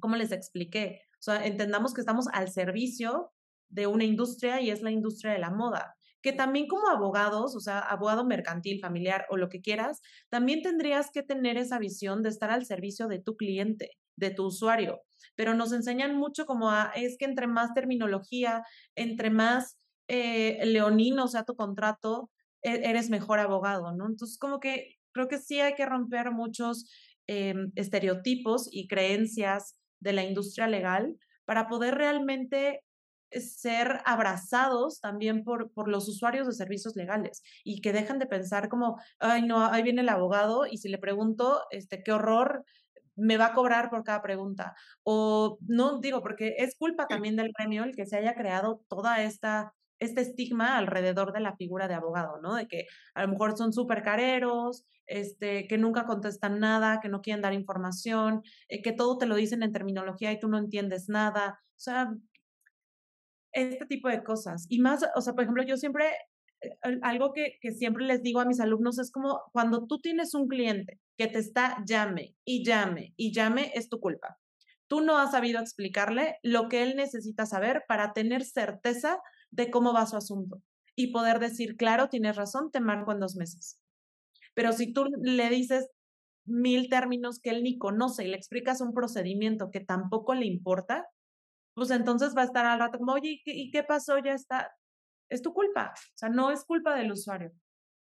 Speaker 2: como les expliqué, o sea, entendamos que estamos al servicio de una industria y es la industria de la moda, que también como abogados, o sea, abogado mercantil, familiar o lo que quieras, también tendrías que tener esa visión de estar al servicio de tu cliente, de tu usuario. Pero nos enseñan mucho como es que entre más terminología, entre más eh, leonino sea tu contrato, e-, eres mejor abogado, ¿no? Entonces, como que creo que sí hay que romper muchos em, estereotipos y creencias de la industria legal para poder realmente eh, ser abrazados también por, por los usuarios de servicios legales y que dejan de pensar como, ay, no, ahí viene el abogado y si le pregunto, este, qué horror, me va a cobrar por cada pregunta. O no digo, porque es culpa también del gremio el que se haya creado toda esta este estigma alrededor de la figura de abogado, ¿no? De que a lo mejor son súper careros, este, que nunca contestan nada, que no quieren dar información, eh, que todo te lo dicen en terminología y tú no entiendes nada. O sea, este tipo de cosas. Y más, o sea, por ejemplo, yo siempre algo que, que siempre les digo a mis alumnos es como cuando tú tienes un cliente que te está llame y llame y llame, es tu culpa. Tú no has sabido explicarle lo que él necesita saber para tener certeza de cómo va su asunto y poder decir, claro, tienes razón, te marco en dos meses. Pero si tú le dices mil términos que él ni conoce y le explicas un procedimiento que tampoco le importa, pues entonces va a estar al rato como, oye, ¿y qué, pasó? Ya está. Es tu culpa. O sea, no es culpa del usuario.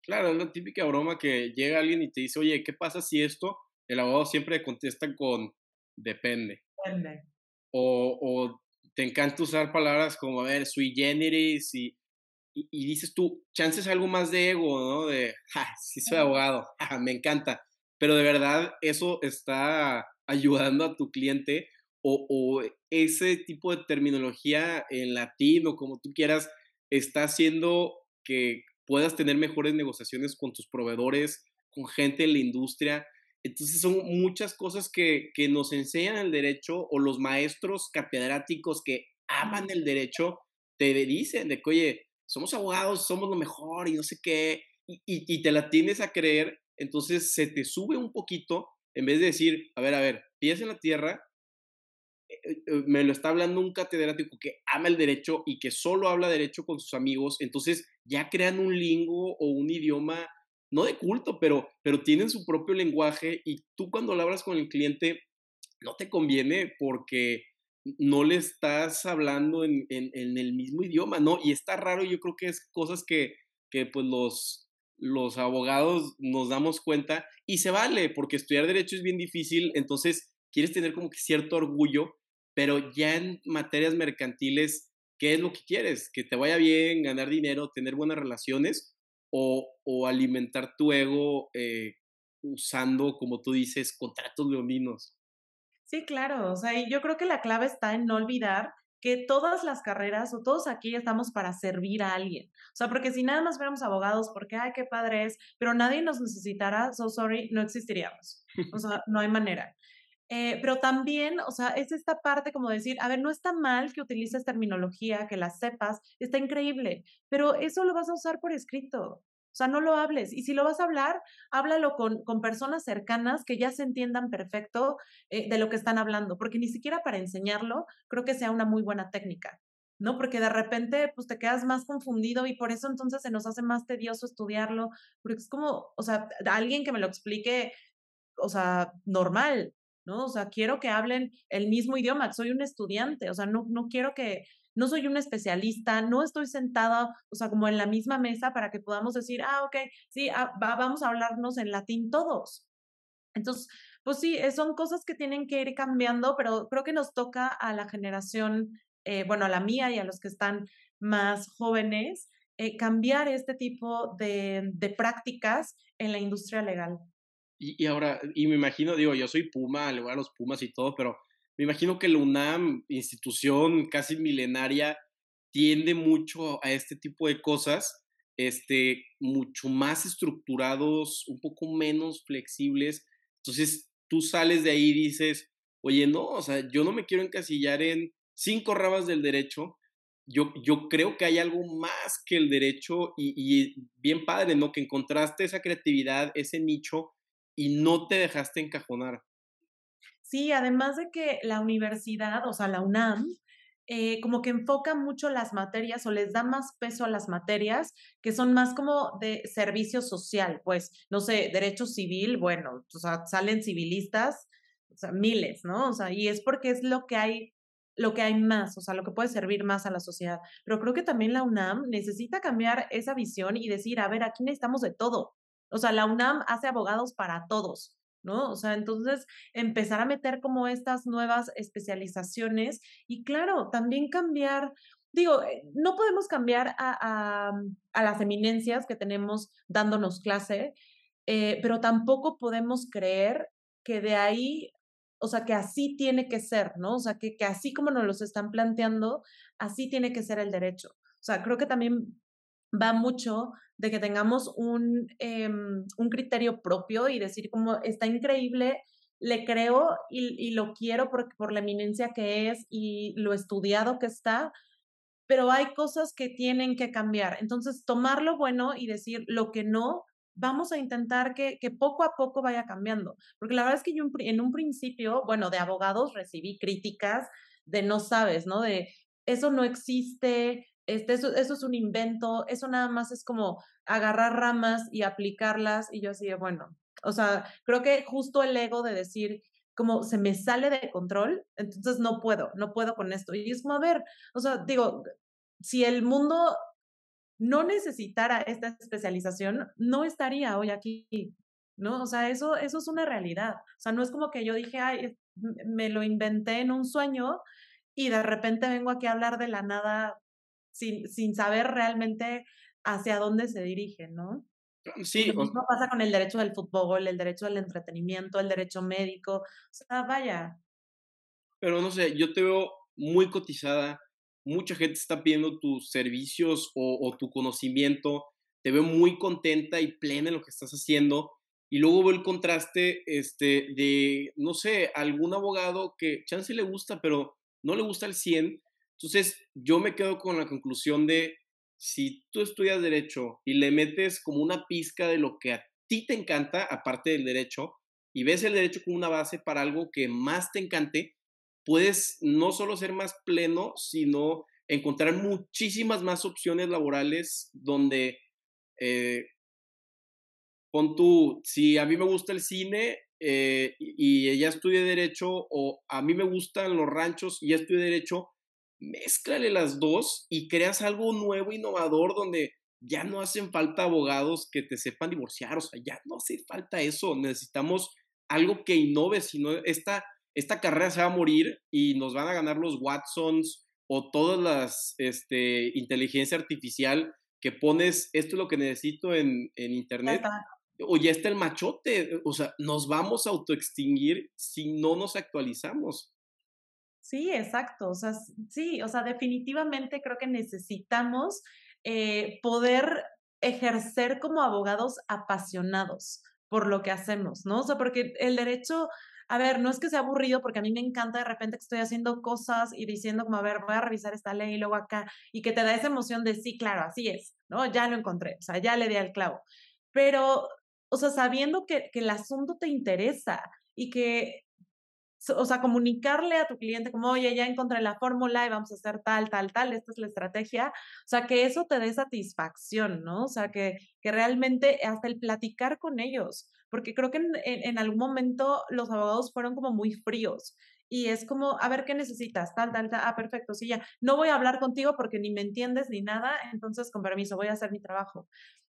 Speaker 1: Claro, es la típica broma que llega alguien y te dice, oye, ¿qué pasa si esto? El abogado siempre contesta con depende. O, o te encanta usar palabras como, a ver, sui generis y, y, dices tú, chances algo más de ego, ¿no? De, ja, sí soy abogado, me encanta. Pero de verdad eso está ayudando a tu cliente o, o, ese tipo de terminología en latín o como tú quieras está haciendo que puedas tener mejores negociaciones con tus proveedores, con gente en la industria. Entonces son muchas cosas que, que nos enseñan el derecho o los maestros catedráticos que aman el derecho te dicen de que, oye, somos abogados, somos lo mejor y no sé qué, y, y, te la tienes a creer, entonces se te sube un poquito en vez de decir, a ver, a ver, pies en la tierra, me lo está hablando un catedrático que ama el derecho y que solo habla derecho con sus amigos, entonces ya crean un lingo o un idioma no de culto, pero, pero tienen su propio lenguaje y tú cuando hablas con el cliente no te conviene porque no le estás hablando en, el mismo idioma, ¿no? Y está raro, yo creo que es cosas que, que pues los, los abogados nos damos cuenta y se vale, porque estudiar derecho es bien difícil, entonces quieres tener como que cierto orgullo, pero ya en materias mercantiles, ¿qué es lo que quieres? Que te vaya bien, ganar dinero, tener buenas relaciones o, alimentar tu ego eh, usando, como tú dices, contratos leoninos.
Speaker 2: Sí, claro. O sea, yo creo que la clave está en no olvidar que todas las carreras o todos aquí estamos para servir a alguien. O sea, porque si nada más fuéramos abogados, porque, ay, qué padre es, pero nadie nos necesitara, so sorry, no existiríamos. O sea, no hay manera. Eh, pero también, o sea, es esta parte como decir, a ver, no está mal que utilices terminología, que la sepas, está increíble, pero eso lo vas a usar por escrito. O sea, no lo hables. Y si lo vas a hablar, háblalo con, con personas cercanas que ya se entiendan perfecto eh, de lo que están hablando, porque ni siquiera para enseñarlo creo que sea una muy buena técnica. ¿no? Porque de repente, pues te quedas más confundido y por eso entonces se nos hace más tedioso estudiarlo, porque es como, o sea, alguien que me lo explique, o sea, normal, ¿no? O sea, quiero que hablen el mismo idioma, soy un estudiante, o sea, no, no quiero que, no soy un especialista, no estoy sentada, o sea, como en la misma mesa para que podamos decir, ah, ok, sí, ah, vamos a hablarnos en latín todos. Entonces, pues sí, eh, son cosas que tienen que ir cambiando, pero creo que nos toca a la generación, eh, bueno, a la mía y a los que están más jóvenes, eh, cambiar este tipo de prácticas en la industria legal.
Speaker 1: Y, ahora, y me imagino, digo, yo soy Puma, le voy a los Pumas y todo, pero me imagino que la UNAM, institución casi milenaria, tiende mucho a este tipo de cosas, este, mucho más estructurados, un poco menos flexibles. Entonces, tú sales de ahí y dices, oye, no, o sea, yo no me quiero encasillar en cinco ramas del derecho. Yo, yo creo que hay algo más que el derecho y, y bien padre, ¿no? Que encontraste esa creatividad, ese nicho y no te dejaste encajonar.
Speaker 2: Sí, además de que la universidad, o sea, la UNAM, eh, como que enfoca mucho las materias o les da más peso a las materias que son más como de servicio social, pues, no sé, derecho civil, bueno, o sea, salen civilistas, o sea, miles, ¿no? O sea, y es porque es lo que hay lo que hay más, o sea, lo que puede servir más a la sociedad. Pero creo que también la UNAM necesita cambiar esa visión y decir, a ver, aquí necesitamos de todo. O sea, la UNAM hace abogados para todos, ¿no? O sea, entonces empezar a meter como estas nuevas especializaciones y claro, también cambiar, digo, eh, no podemos cambiar a, a, las eminencias que tenemos dándonos clase, eh, pero tampoco podemos creer que de ahí, o sea, que así tiene que ser, ¿no? O sea, que, que así como nos los están planteando, así tiene que ser el derecho. O sea, creo que también va mucho de que tengamos un, em, un criterio propio y decir como está increíble, le creo y, lo quiero por, por la eminencia que es y lo estudiado que está, pero hay cosas que tienen que cambiar. Entonces, tomar lo bueno y decir lo que no, vamos a intentar que, que poco a poco vaya cambiando. Porque la verdad es que yo en un principio, bueno, de abogados recibí críticas de no sabes, ¿no? De eso no existe, este, eso, es un invento, eso nada más es como agarrar ramas y aplicarlas y yo así bueno, o sea, creo que justo el ego de decir, como se me sale de control, entonces no puedo, no puedo con esto. Y es como, a ver, o sea, digo, si el mundo no necesitara esta especialización, no estaría hoy aquí, ¿no? O sea, eso, eso es una realidad. O sea, no es como que yo dije, ay, me lo inventé en un sueño y de repente vengo aquí a hablar de la nada sin, sin saber realmente hacia dónde se dirige, ¿no?
Speaker 1: Sí.
Speaker 2: Lo mismo pasa con el derecho del fútbol, el derecho del entretenimiento, el derecho médico. O sea, vaya.
Speaker 1: Pero no sé, yo te veo muy cotizada. Mucha gente está pidiendo tus servicios o, o tu conocimiento. Te veo muy contenta y plena en lo que estás haciendo. Y luego veo el contraste este, de, no sé, algún abogado que chance le gusta, pero no le gusta el 100. Entonces, yo me quedo con la conclusión de, si tú estudias derecho y le metes como una pizca de lo que a ti te encanta, aparte del derecho, y ves el derecho como una base para algo que más te encante, puedes no solo ser más pleno, sino encontrar muchísimas más opciones laborales donde, eh, pon si a mí me gusta el cine eh, y ella estudia derecho, o a mí me gustan los ranchos y ella estudia derecho, mézclale las dos y creas algo nuevo, innovador, donde ya no hacen falta abogados que te sepan divorciar, o sea, ya no hace falta eso, necesitamos algo que innove, sino esta, esta carrera se va a morir y nos van a ganar los Watsons o todas las este, inteligencia artificial que pones, esto es lo que necesito en, en internet, o ya está el machote, o sea, nos vamos a autoextinguir si no nos actualizamos.
Speaker 2: Sí, exacto. O sea, sí, o sea, definitivamente creo que necesitamos eh, poder ejercer como abogados apasionados por lo que hacemos, ¿no? O sea, porque el derecho, a ver, no es que sea aburrido, porque a mí me encanta de repente que estoy haciendo cosas y diciendo como, a ver, voy a revisar esta ley y luego acá, y que te da esa emoción de, sí, claro, así es, ¿no? Ya lo encontré, o sea, ya le di al clavo. Pero, o sea, sabiendo que, que el asunto te interesa y que o sea, comunicarle a tu cliente como, oye, ya encontré la fórmula y vamos a hacer tal, tal, tal, esta es la estrategia, o sea, que eso te dé satisfacción, ¿no? O sea, que, que realmente hasta el platicar con ellos, porque creo que en, en, algún momento los abogados fueron como muy fríos y es como, a ver, ¿qué necesitas? Tal, tal, tal, ah, perfecto, sí, ya, no voy a hablar contigo porque ni me entiendes ni nada, entonces con permiso, voy a hacer mi trabajo.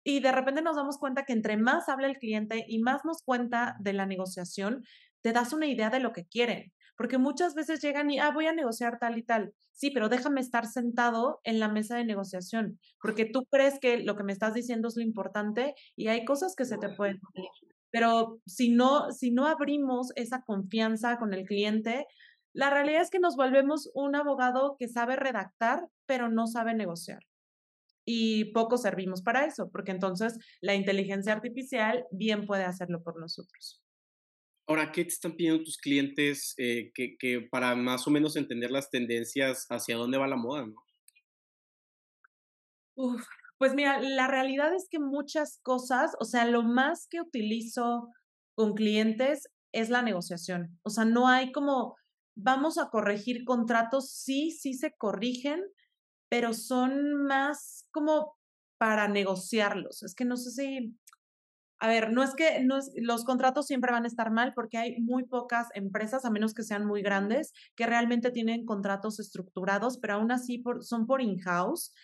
Speaker 2: Y de repente nos damos cuenta que entre más habla el cliente y más nos cuenta de la negociación, te das una idea de lo que quieren. Porque muchas veces llegan y, ah, voy a negociar tal y tal. Sí, pero déjame estar sentado en la mesa de negociación, porque tú crees que lo que me estás diciendo es lo importante y hay cosas que se te pueden Pero si no, si no abrimos esa confianza con el cliente, la realidad es que nos volvemos un abogado que sabe redactar, pero no sabe negociar. Y poco servimos para eso, porque entonces la inteligencia artificial bien puede hacerlo por nosotros.
Speaker 1: Ahora, ¿qué te están pidiendo tus clientes eh, que, para más o menos entender las tendencias hacia dónde va la moda? ¿no?
Speaker 2: Pues mira, la realidad es que muchas cosas, o sea, lo más que utilizo con clientes es la negociación. O sea, no hay como, vamos a corregir contratos, sí, sí se corrigen, pero son más como para negociarlos. Es que no sé si, a ver, no es que no los contratos siempre van a estar mal porque hay muy pocas empresas, a menos que sean muy grandes, que realmente tienen contratos estructurados, pero aún así son por in-house,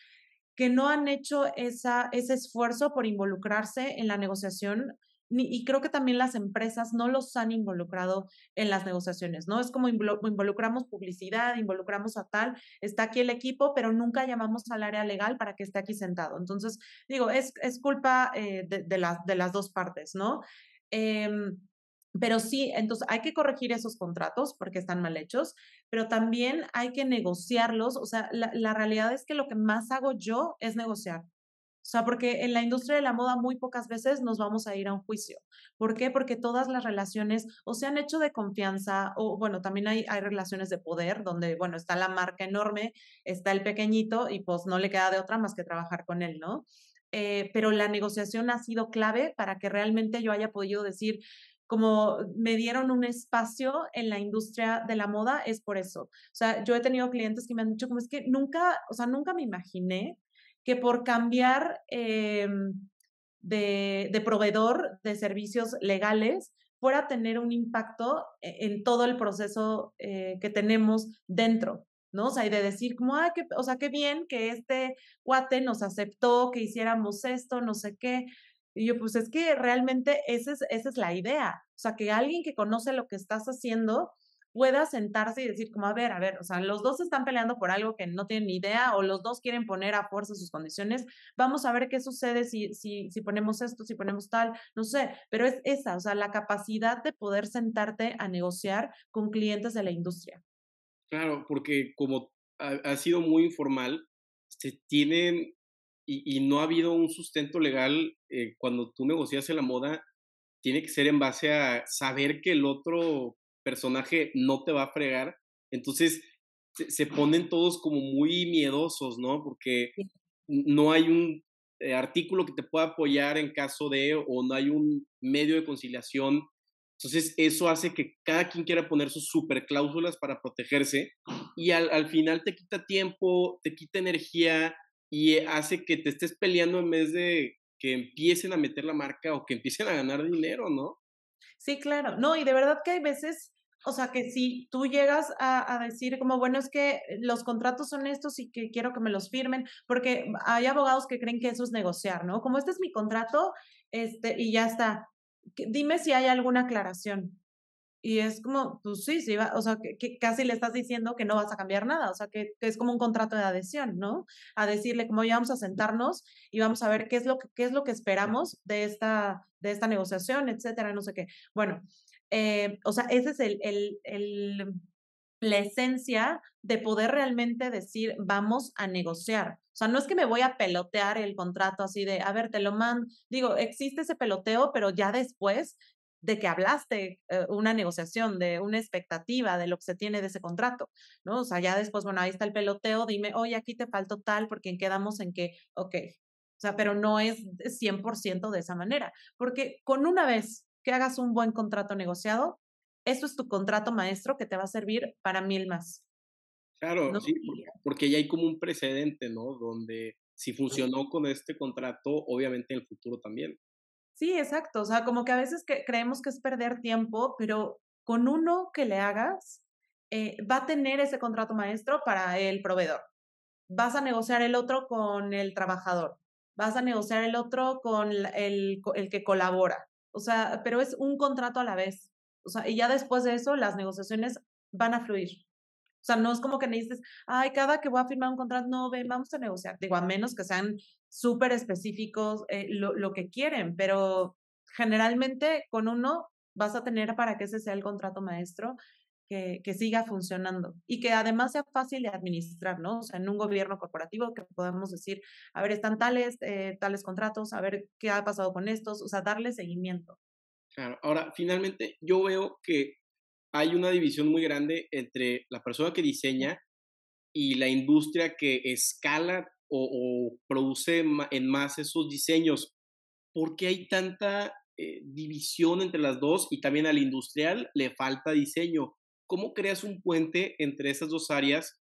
Speaker 2: que no han hecho esa, ese esfuerzo por involucrarse en la negociación y creo que también las empresas no los han involucrado en las negociaciones, ¿no? Es como involucramos publicidad, involucramos a tal, está aquí el equipo, pero nunca llamamos al área legal para que esté aquí sentado. Entonces, digo, es, es culpa eh, de, de, las dos partes, ¿no? Em, pero sí, entonces hay que corregir esos contratos porque están mal hechos, pero también hay que negociarlos. O sea, la, la realidad es que lo que más hago yo es negociar. O sea, porque en la industria de la moda muy pocas veces nos vamos a ir a un juicio. ¿Por qué? Porque todas las relaciones o se han hecho de confianza o, bueno, también hay, hay relaciones de poder donde, bueno, está la marca enorme, está el pequeñito y pues no le queda de otra más que trabajar con él, ¿no? Eh, pero la negociación ha sido clave para que realmente yo haya podido decir, como me dieron un espacio en la industria de la moda, es por eso. O sea, yo he tenido clientes que me han dicho, como es que nunca, o sea, nunca me imaginé que por cambiar em, de, proveedor de servicios legales fuera a tener un impacto e, en todo el proceso eh, que tenemos dentro, ¿no? O sea, y de decir como, ah, que, o sea, qué bien que este cuate nos aceptó que hiciéramos esto, no sé qué. Y yo, pues es que realmente esa es, esa es la idea. O sea, que alguien que conoce lo que estás haciendo pueda sentarse y decir como, a ver, a ver, o sea, los dos están peleando por algo que no tienen ni idea o los dos quieren poner a fuerza sus condiciones, vamos a ver qué sucede si, si, si ponemos esto, si ponemos tal, no sé, pero es esa, o sea, la capacidad de poder sentarte a negociar con clientes de la industria.
Speaker 1: Claro, porque como ha, sido muy informal, se tienen y, no ha habido un sustento legal eh, cuando tú negocias en la moda, tiene que ser en base a saber que el otro personaje no te va a fregar. Entonces se, ponen todos como muy miedosos, ¿no? Porque no hay un eh, artículo que te pueda apoyar en caso de, o no hay un medio de conciliación. Entonces eso hace que cada quien quiera poner sus super cláusulas para protegerse y al, al final te quita tiempo, te quita energía y hace que te estés peleando en vez de que empiecen a meter la marca o que empiecen a ganar dinero, ¿no?
Speaker 2: Sí, claro. No, y de verdad que hay veces o sea, que si tú llegas a, decir como, bueno, es que los contratos son estos y que quiero que me los firmen, porque hay abogados que creen que eso es negociar, ¿no? Como este es mi contrato, este, y ya está. Dime si hay alguna aclaración. Y es como, pues sí, sí, va, o sea, que, casi le estás diciendo que no vas a cambiar nada, o sea, que, que, es como un contrato de adhesión, ¿no? A decirle como ya vamos a sentarnos y vamos a ver qué es lo que, qué es lo que esperamos de esta, de esta negociación, etcétera, no sé qué. Bueno, eh, o sea, esa es el, el, el, la esencia de poder realmente decir, vamos a negociar. O sea, no es que me voy a pelotear el contrato así de, a ver, te lo mando. Digo, existe ese peloteo, pero ya después de que hablaste eh, una negociación, de una expectativa de lo que se tiene de ese contrato, ¿no? O sea, ya después, bueno, ahí está el peloteo, dime, oye, aquí te faltó tal, porque quedamos en que, ok, o sea, pero no es 100% de esa manera, porque con una vez que hagas un buen contrato negociado, eso es tu contrato maestro que te va a servir para mil más.
Speaker 1: Claro, sí, porque ya hay como un precedente, ¿no? Donde si funcionó con este contrato, obviamente en el futuro también.
Speaker 2: Sí, exacto. O sea, como que a veces que creemos que es perder tiempo, pero con uno que le hagas, eh, va a tener ese contrato maestro para el proveedor. Vas a negociar el otro con el trabajador. Vas a negociar el otro con el, el que colabora. O sea, pero es un contrato a la vez. O sea, y ya después de eso las negociaciones van a fluir. O sea, no es como que me dices, ay, cada que voy a firmar un contrato, no, ven, vamos a negociar. Digo, a menos que sean súper específicos eh, lo, lo que quieren, pero generalmente con uno vas a tener para que ese sea el contrato maestro que, que, siga funcionando y que además sea fácil de administrar, ¿no? O sea, en un gobierno corporativo que podemos decir, a ver, están tales, eh, tales contratos, a ver qué ha pasado con estos, o sea, darle seguimiento.
Speaker 1: Claro, ahora, finalmente, yo veo que hay una división muy grande entre la persona que diseña y la industria que escala o, produce en más esos diseños. ¿Por qué hay tanta eh, división entre las dos y también al industrial le falta diseño? ¿Cómo creas un puente entre esas dos áreas?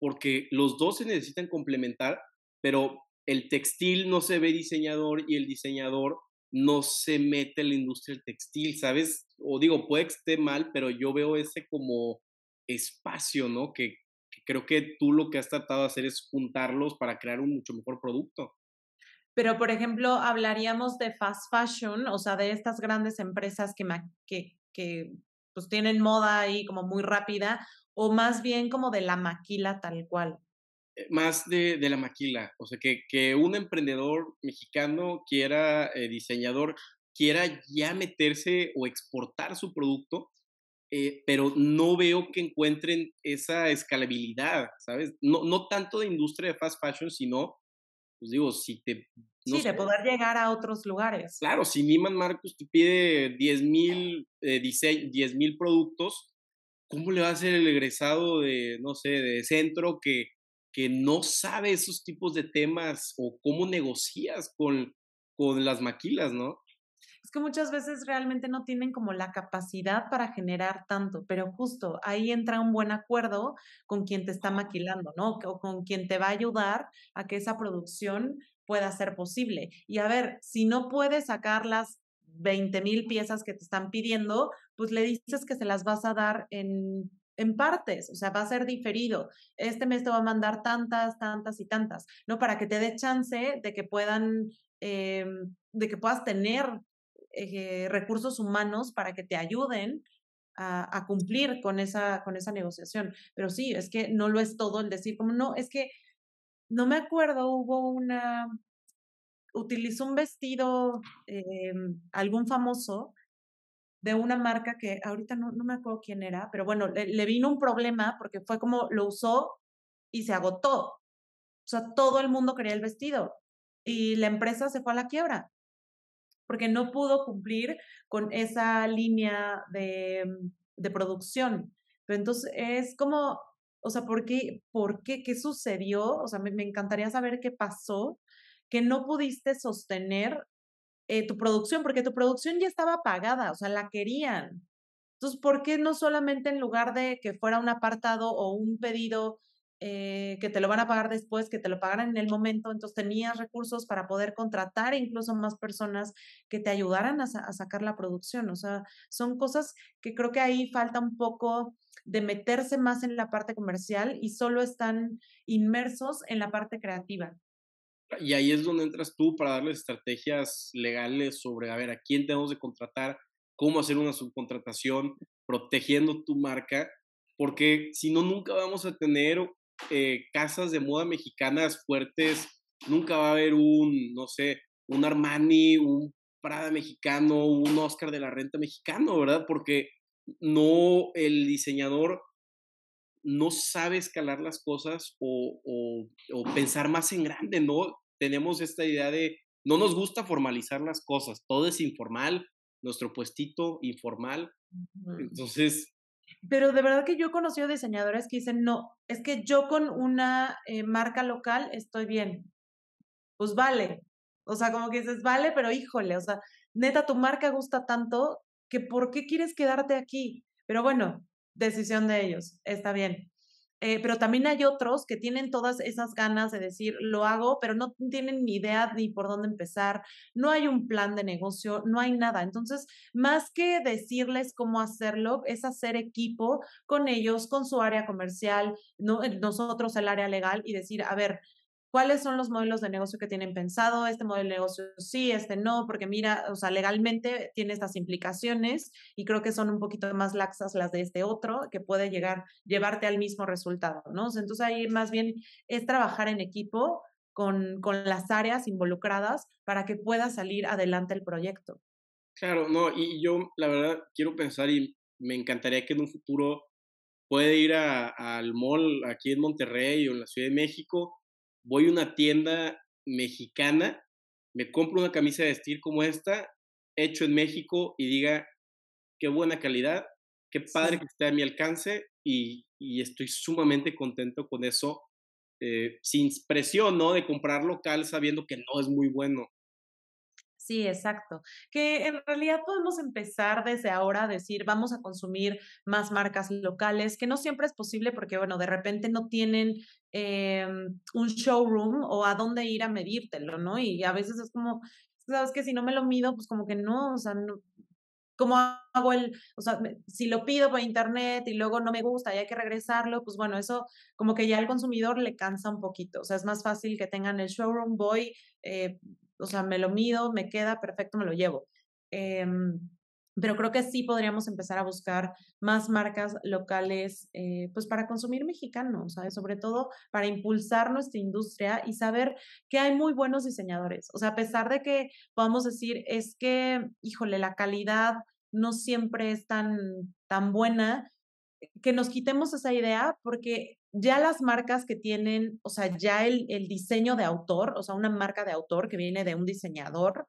Speaker 1: Porque los dos se necesitan complementar, pero el textil no se ve diseñador y el diseñador no se mete en la industria del textil, ¿sabes? O digo, puede que esté mal, pero yo veo ese como espacio, ¿no? Que, creo que tú lo que has tratado de hacer es juntarlos para crear un mucho mejor producto.
Speaker 2: Pero, por ejemplo, hablaríamos de fast fashion, o sea, de estas grandes empresas que, que, que pues tienen moda ahí como muy rápida, o más bien como de la maquila tal cual?
Speaker 1: Eh, más de, de la maquila, o sea, que, que un emprendedor mexicano quiera, eh, diseñador, quiera ya meterse o exportar su producto, eh, pero no veo que encuentren esa escalabilidad, ¿sabes? No, no tanto de industria de fast fashion, sino pues digo, si te...
Speaker 2: sí, de poder llegar a otros lugares.
Speaker 1: Claro, si Niman Marcus te pide 10 mil eh, mil productos, ¿cómo le va a hacer el egresado de, no sé, de centro que, que no sabe esos tipos de temas o cómo negocias con, con las maquilas, ¿no?
Speaker 2: Que muchas veces realmente no tienen como la capacidad para generar tanto, pero justo ahí entra un buen acuerdo con quien te está maquilando, ¿no? O con quien te va a ayudar a que esa producción pueda ser posible. Y a ver, si no puedes sacar las 20 mil piezas que te están pidiendo, pues le dices que se las vas a dar en, en partes, o sea, va a ser diferido. Este mes te va a mandar tantas, tantas y tantas, ¿no? Para que te dé chance de que puedan, em, de que puedas tener eh, recursos humanos para que te ayuden a, cumplir con esa, con esa negociación. Pero sí, es que no lo es todo el decir, como no, es que no me acuerdo, hubo una, utilizó un vestido, em, algún famoso de una marca que ahorita no, no me acuerdo quién era, pero bueno, le, le, vino un problema porque fue como lo usó y se agotó. O sea, todo el mundo quería el vestido y la empresa se fue a la quiebra porque no pudo cumplir con esa línea de, mm, de producción. Pero entonces es como, o sea, ¿por qué? ¿Por qué? ¿Qué sucedió? O sea, me, encantaría saber qué pasó, que no pudiste sostener eh, tu producción, porque tu producción ya estaba pagada, o sea, la querían. Entonces, ¿por qué no solamente en lugar de que fuera un apartado o un pedido eh, que te lo van a pagar después, que te lo pagaran en el momento, entonces tenías recursos para poder contratar incluso más personas que te ayudaran a, sacar la producción. O sea, son cosas que creo que ahí falta un poco de meterse más en la parte comercial y solo están inmersos en la parte creativa.
Speaker 1: Y ahí es donde entras tú para darles estrategias legales sobre, a ver, a quién tenemos de contratar, cómo hacer una subcontratación, protegiendo tu marca, porque si no, nunca vamos a tener eh, casas de moda mexicanas fuertes, nunca va a haber un, no sé, un Armani, un Prada mexicano, un Oscar de la renta mexicano, ¿verdad? Porque no, el diseñador no sabe escalar las cosas o, o, pensar más en grande, ¿no? Tenemos esta idea de, no nos gusta formalizar las cosas, todo es informal, nuestro puestito informal. Entonces,
Speaker 2: pero de verdad que yo he conocido diseñadores que dicen, no, es que yo con una eh, marca local estoy bien. Pues vale. O sea, como que dices, vale, pero híjole, o sea, neta, tu marca gusta tanto que ¿por qué quieres quedarte aquí? Pero bueno, decisión de ellos, está bien. Eh, pero también hay otros que tienen todas esas ganas de decir, lo hago, pero no tienen ni idea ni por dónde empezar, no hay un plan de negocio, no hay nada. Entonces, más que decirles cómo hacerlo, es hacer equipo con ellos, con su área comercial, ¿no? nosotros el área legal y decir, a ver, cuáles son los modelos de negocio que tienen pensado, este modelo de negocio sí, este no, porque mira, o sea, legalmente tiene estas implicaciones y creo que son un poquito más laxas las de este otro, que puede llegar, llevarte al mismo resultado, ¿no? entonces ahí más bien es trabajar en equipo con, con las áreas involucradas para que pueda salir adelante el proyecto.
Speaker 1: Claro, no, y yo la verdad quiero pensar y me encantaría que en un futuro puede ir al mall aquí en Monterrey o en la Ciudad de México voy a una tienda mexicana, me compro una camisa de vestir como esta, hecho en México y diga, qué buena calidad, qué padre que esté a mi alcance y, estoy sumamente contento con eso, eh, sin presión, ¿no? De comprar local sabiendo que no es muy bueno.
Speaker 2: Sí, exacto. Que en realidad podemos empezar desde ahora a decir, vamos a consumir más marcas locales, que no siempre es posible porque, bueno, de repente no tienen em, un showroom o a dónde ir a medírtelo, ¿no? Y a veces es como, sabes que si no me lo mido, pues como que no, o sea, ¿cómo hago el, o sea, si lo pido por internet y luego no me gusta y hay que regresarlo, pues bueno, eso como que ya al consumidor le cansa un poquito, o sea, es más fácil que tengan el showroom, voy, eh, o sea, me lo mido, me queda perfecto, me lo llevo. Em, pero creo que sí podríamos empezar a buscar más marcas locales, eh, pues para consumir mexicano, ¿sabes? Sobre todo para impulsar nuestra industria y saber que hay muy buenos diseñadores. O sea, a pesar de que podamos decir, es que, híjole, la calidad no siempre es tan, tan buena, que nos quitemos esa idea porque ya las marcas que tienen, o sea, ya el, el, diseño de autor, o sea, una marca de autor que viene de un diseñador,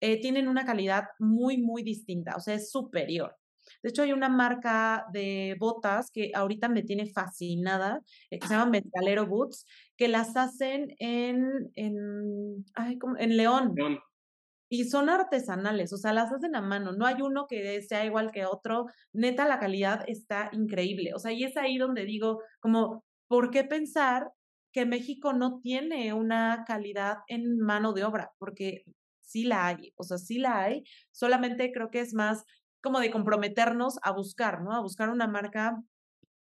Speaker 2: eh, tienen una calidad muy, muy distinta, o sea, es superior. De hecho, hay una marca de botas que ahorita me tiene fascinada, eh, que se llama Metalero Boots, que las hacen en, en, ay, en León. León. Y son artesanales, o sea, las hacen a mano. No hay uno que sea igual que otro. Neta, la calidad está increíble. O sea, y es ahí donde digo, como, ¿por qué pensar que México no tiene una calidad en mano de obra? Porque sí la hay, o sea, sí la hay. Solamente creo que es más como de comprometernos a buscar, ¿no? A buscar una marca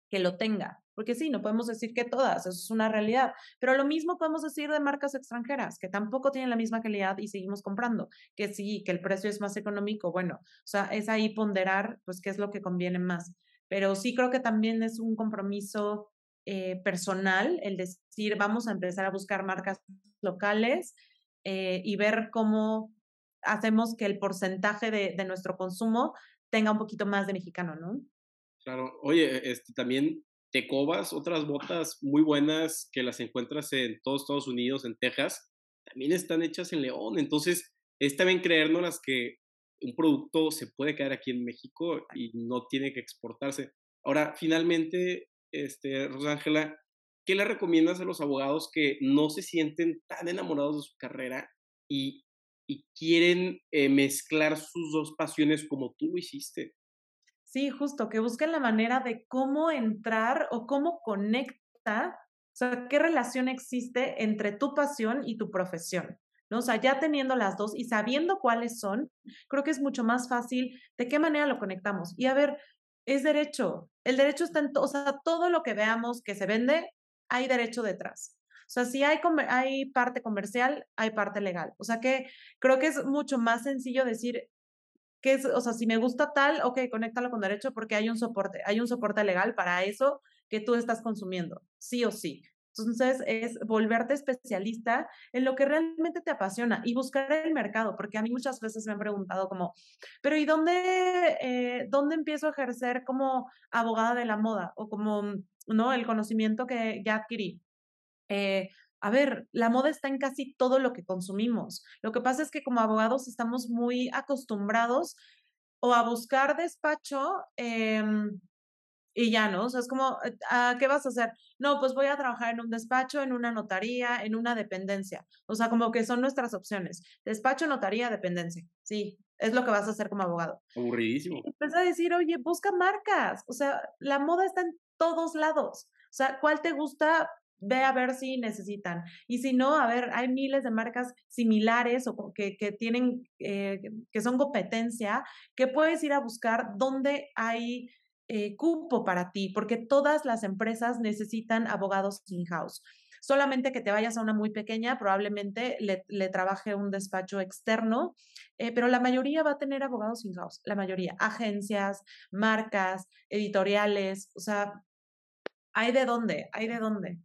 Speaker 2: que lo tenga. Porque sí, no podemos decir que todas, eso es una realidad. Pero lo mismo podemos decir de marcas extranjeras, que tampoco tienen la misma calidad y seguimos comprando. Que sí, que el precio es más económico, bueno, o sea, es ahí ponderar, pues, qué es lo que conviene más. Pero sí creo que también es un compromiso eh, personal el decir, vamos a empezar a buscar marcas locales eh, y ver cómo hacemos que el porcentaje de, nuestro consumo tenga un poquito más de mexicano, ¿no?
Speaker 1: Claro, oye, este, también Tecobas, otras botas muy buenas que las encuentras en todos Estados Unidos, en Texas, también están hechas en León. Entonces, es también creernos que un producto se puede quedar aquí en México y no tiene que exportarse. Ahora, finalmente, este, Rosángela, ¿qué le recomiendas a los abogados que no se sienten tan enamorados de su carrera y y quieren eh, mezclar sus dos pasiones como tú lo hiciste.
Speaker 2: Sí, justo, que busquen la manera de cómo entrar o cómo conecta, o sea, qué relación existe entre tu pasión y tu profesión. ¿no? O sea, ya teniendo las dos y sabiendo cuáles son, creo que es mucho más fácil de qué manera lo conectamos. Y a ver, es derecho. El derecho está en, o sea, todo lo que veamos que se vende, hay derecho detrás. O sea, si hay, hay parte comercial, hay parte legal. O sea que creo que es mucho más sencillo decir que es, o sea, si me gusta tal, ok, conéctalo con derecho porque hay un soporte, hay un soporte legal para eso que tú estás consumiendo, sí o sí. Entonces, es volverte especialista en lo que realmente te apasiona y buscar el mercado, porque a mí muchas veces me han preguntado como, pero ¿y dónde, eh, dónde empiezo a ejercer como abogada de la moda o como, ¿no? El conocimiento que ya adquirí. Eh, a ver, la moda está en casi todo lo que consumimos. Lo que pasa es que como abogados estamos muy acostumbrados o a buscar despacho em, y ya, ¿no? O sea, es como, eh, ¿a ¿qué vas a hacer? No, pues voy a trabajar en un despacho, en una notaría, en una dependencia. O sea, como que son nuestras opciones. Despacho, notaría, dependencia. Sí, es lo que vas a hacer como abogado.
Speaker 1: Aburridísimo.
Speaker 2: Empieza a decir, oye, busca marcas. O sea, la moda está en todos lados. O sea, ¿cuál te gusta? ve a ver si necesitan. Y si no, a ver, hay miles de marcas similares o que, que tienen, eh, que son competencia, que puedes ir a buscar dónde hay eh, cupo para ti, porque todas las empresas necesitan abogados in-house. Solamente que te vayas a una muy pequeña, probablemente le, le trabaje un despacho externo, eh, pero la mayoría va a tener abogados in-house, la mayoría, agencias, marcas, editoriales, o sea, hay de dónde, hay de dónde.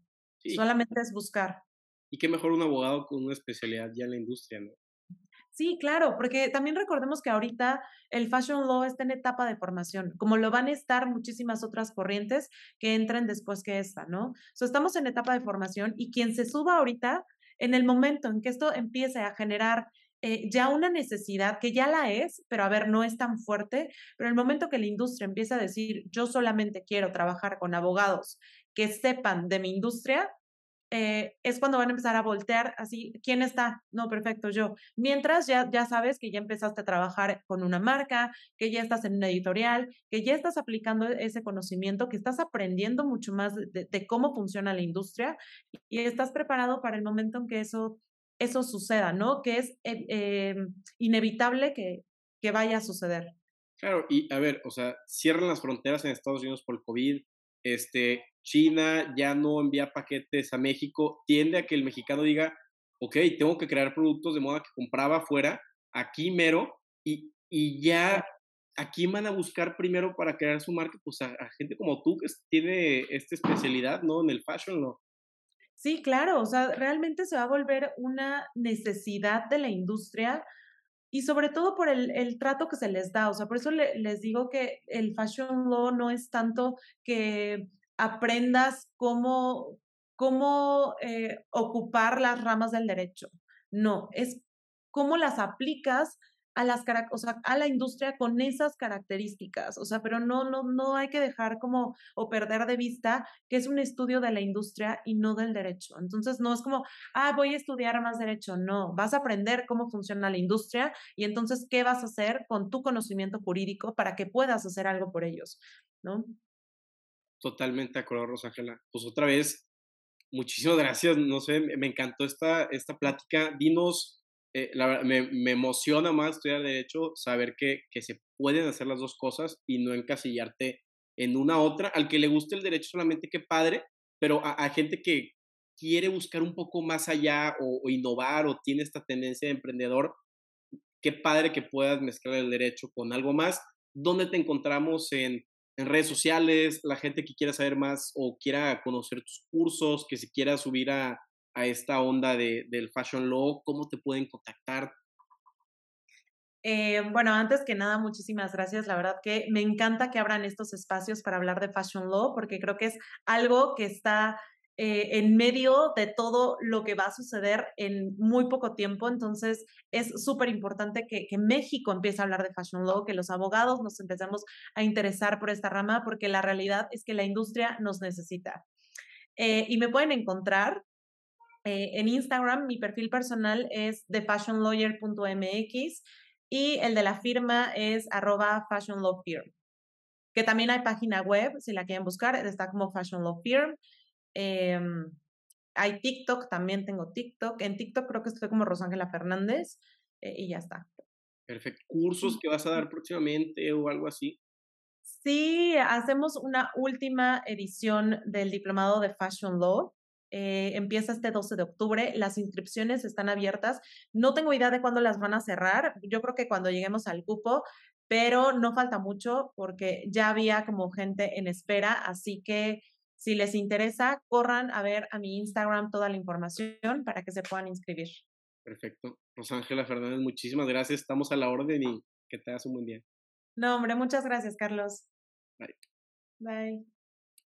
Speaker 2: Solamente es buscar.
Speaker 1: Y qué mejor un abogado con una especialidad ya en la industria, ¿no?
Speaker 2: Sí, claro, porque también recordemos que ahorita el fashion law está en etapa de formación, como lo van a estar muchísimas otras corrientes que entren después que esta, ¿no? O sea, estamos en etapa de formación y quien se suba ahorita, en el momento en que esto empiece a generar eh, ya una necesidad que ya la es, pero a ver, no es tan fuerte, pero el momento que la industria empieza a decir, yo solamente quiero trabajar con abogados que sepan de mi industria, eh, es cuando van a empezar a voltear así, ¿quién está? No, perfecto, yo. Mientras ya, ya sabes que ya empezaste a trabajar con una marca, que ya estás en una editorial, que ya estás aplicando ese conocimiento, que estás aprendiendo mucho más de, cómo funciona la industria y estás preparado para el momento en que eso, eso suceda, ¿no? Que es eh, eh, inevitable que, que vaya a suceder.
Speaker 1: Claro, y a ver, o sea, cierran las fronteras en Estados Unidos por el COVID, este, China ya no envía paquetes a México, tiende a que el mexicano diga, ok, tengo que crear productos de moda que compraba afuera, aquí mero, y, y ya aquí van a buscar primero para crear su marca, pues a, gente como tú que tiene esta especialidad, ¿no? En el fashion, ¿no?
Speaker 2: Sí, claro, o sea, realmente se va a volver una necesidad de la industria y sobre todo por el, el trato que se les da, o sea, por eso les digo que el fashion law no es tanto que aprendas cómo, cómo eh, ocupar las ramas del derecho. No, es cómo las aplicas a las o sea, a la industria con esas características, o sea, pero no no no hay que dejar como o perder de vista que es un estudio de la industria y no del derecho. Entonces, no es como, ah, voy a estudiar más derecho, no, vas a aprender cómo funciona la industria y entonces qué vas a hacer con tu conocimiento jurídico para que puedas hacer algo por ellos, ¿no?
Speaker 1: Totalmente de acuerdo, Rosángela. Pues otra vez, muchísimas gracias. No sé, me encantó esta, esta plática. Dinos eh, la, me, me, emociona más estudiar derecho, saber que, que, se pueden hacer las dos cosas y no encasillarte en una otra. Al que le guste el derecho solamente, qué padre, pero a, gente que quiere buscar un poco más allá o, innovar o tiene esta tendencia de emprendedor, qué padre que puedas mezclar el derecho con algo más. ¿Dónde te encontramos en, en redes sociales? La gente que quiera saber más o quiera conocer tus cursos, que se quiera subir a, a esta onda de, del Fashion Law? ¿Cómo te pueden contactar?
Speaker 2: Eh, bueno, antes que nada, muchísimas gracias. La verdad que me encanta que abran estos espacios para hablar de Fashion Law, porque creo que es algo que está eh, en medio de todo lo que va a suceder en muy poco tiempo. Entonces, es súper importante que, que, México empiece a hablar de Fashion Law, que los abogados nos empecemos a interesar por esta rama, porque la realidad es que la industria nos necesita. Eh, y me pueden encontrar eh, en Instagram, mi perfil personal es thefashionlawyer.mx y el de la firma es arroba fashionlawfirm. Que también hay página web, si la quieren buscar, está como Fashion. Em, hay TikTok, también tengo TikTok. En TikTok creo que estoy como Rosángela Fernández eh, y ya está.
Speaker 1: Perfecto. ¿Cursos que vas a dar próximamente o algo así?
Speaker 2: Sí, hacemos una última edición del diplomado de Fashion Law. Eh, empieza este 12 de octubre. Las inscripciones están abiertas. No tengo idea de cuándo las van a cerrar. Yo creo que cuando lleguemos al cupo, pero no falta mucho porque ya había como gente en espera. Así que si les interesa, corran a ver a mi Instagram toda la información para que se puedan inscribir.
Speaker 1: Perfecto. Rosángela Fernández, muchísimas gracias. Estamos a la orden y que te hagas un buen día.
Speaker 2: No, hombre, muchas gracias, Carlos.
Speaker 1: Bye.
Speaker 2: Bye.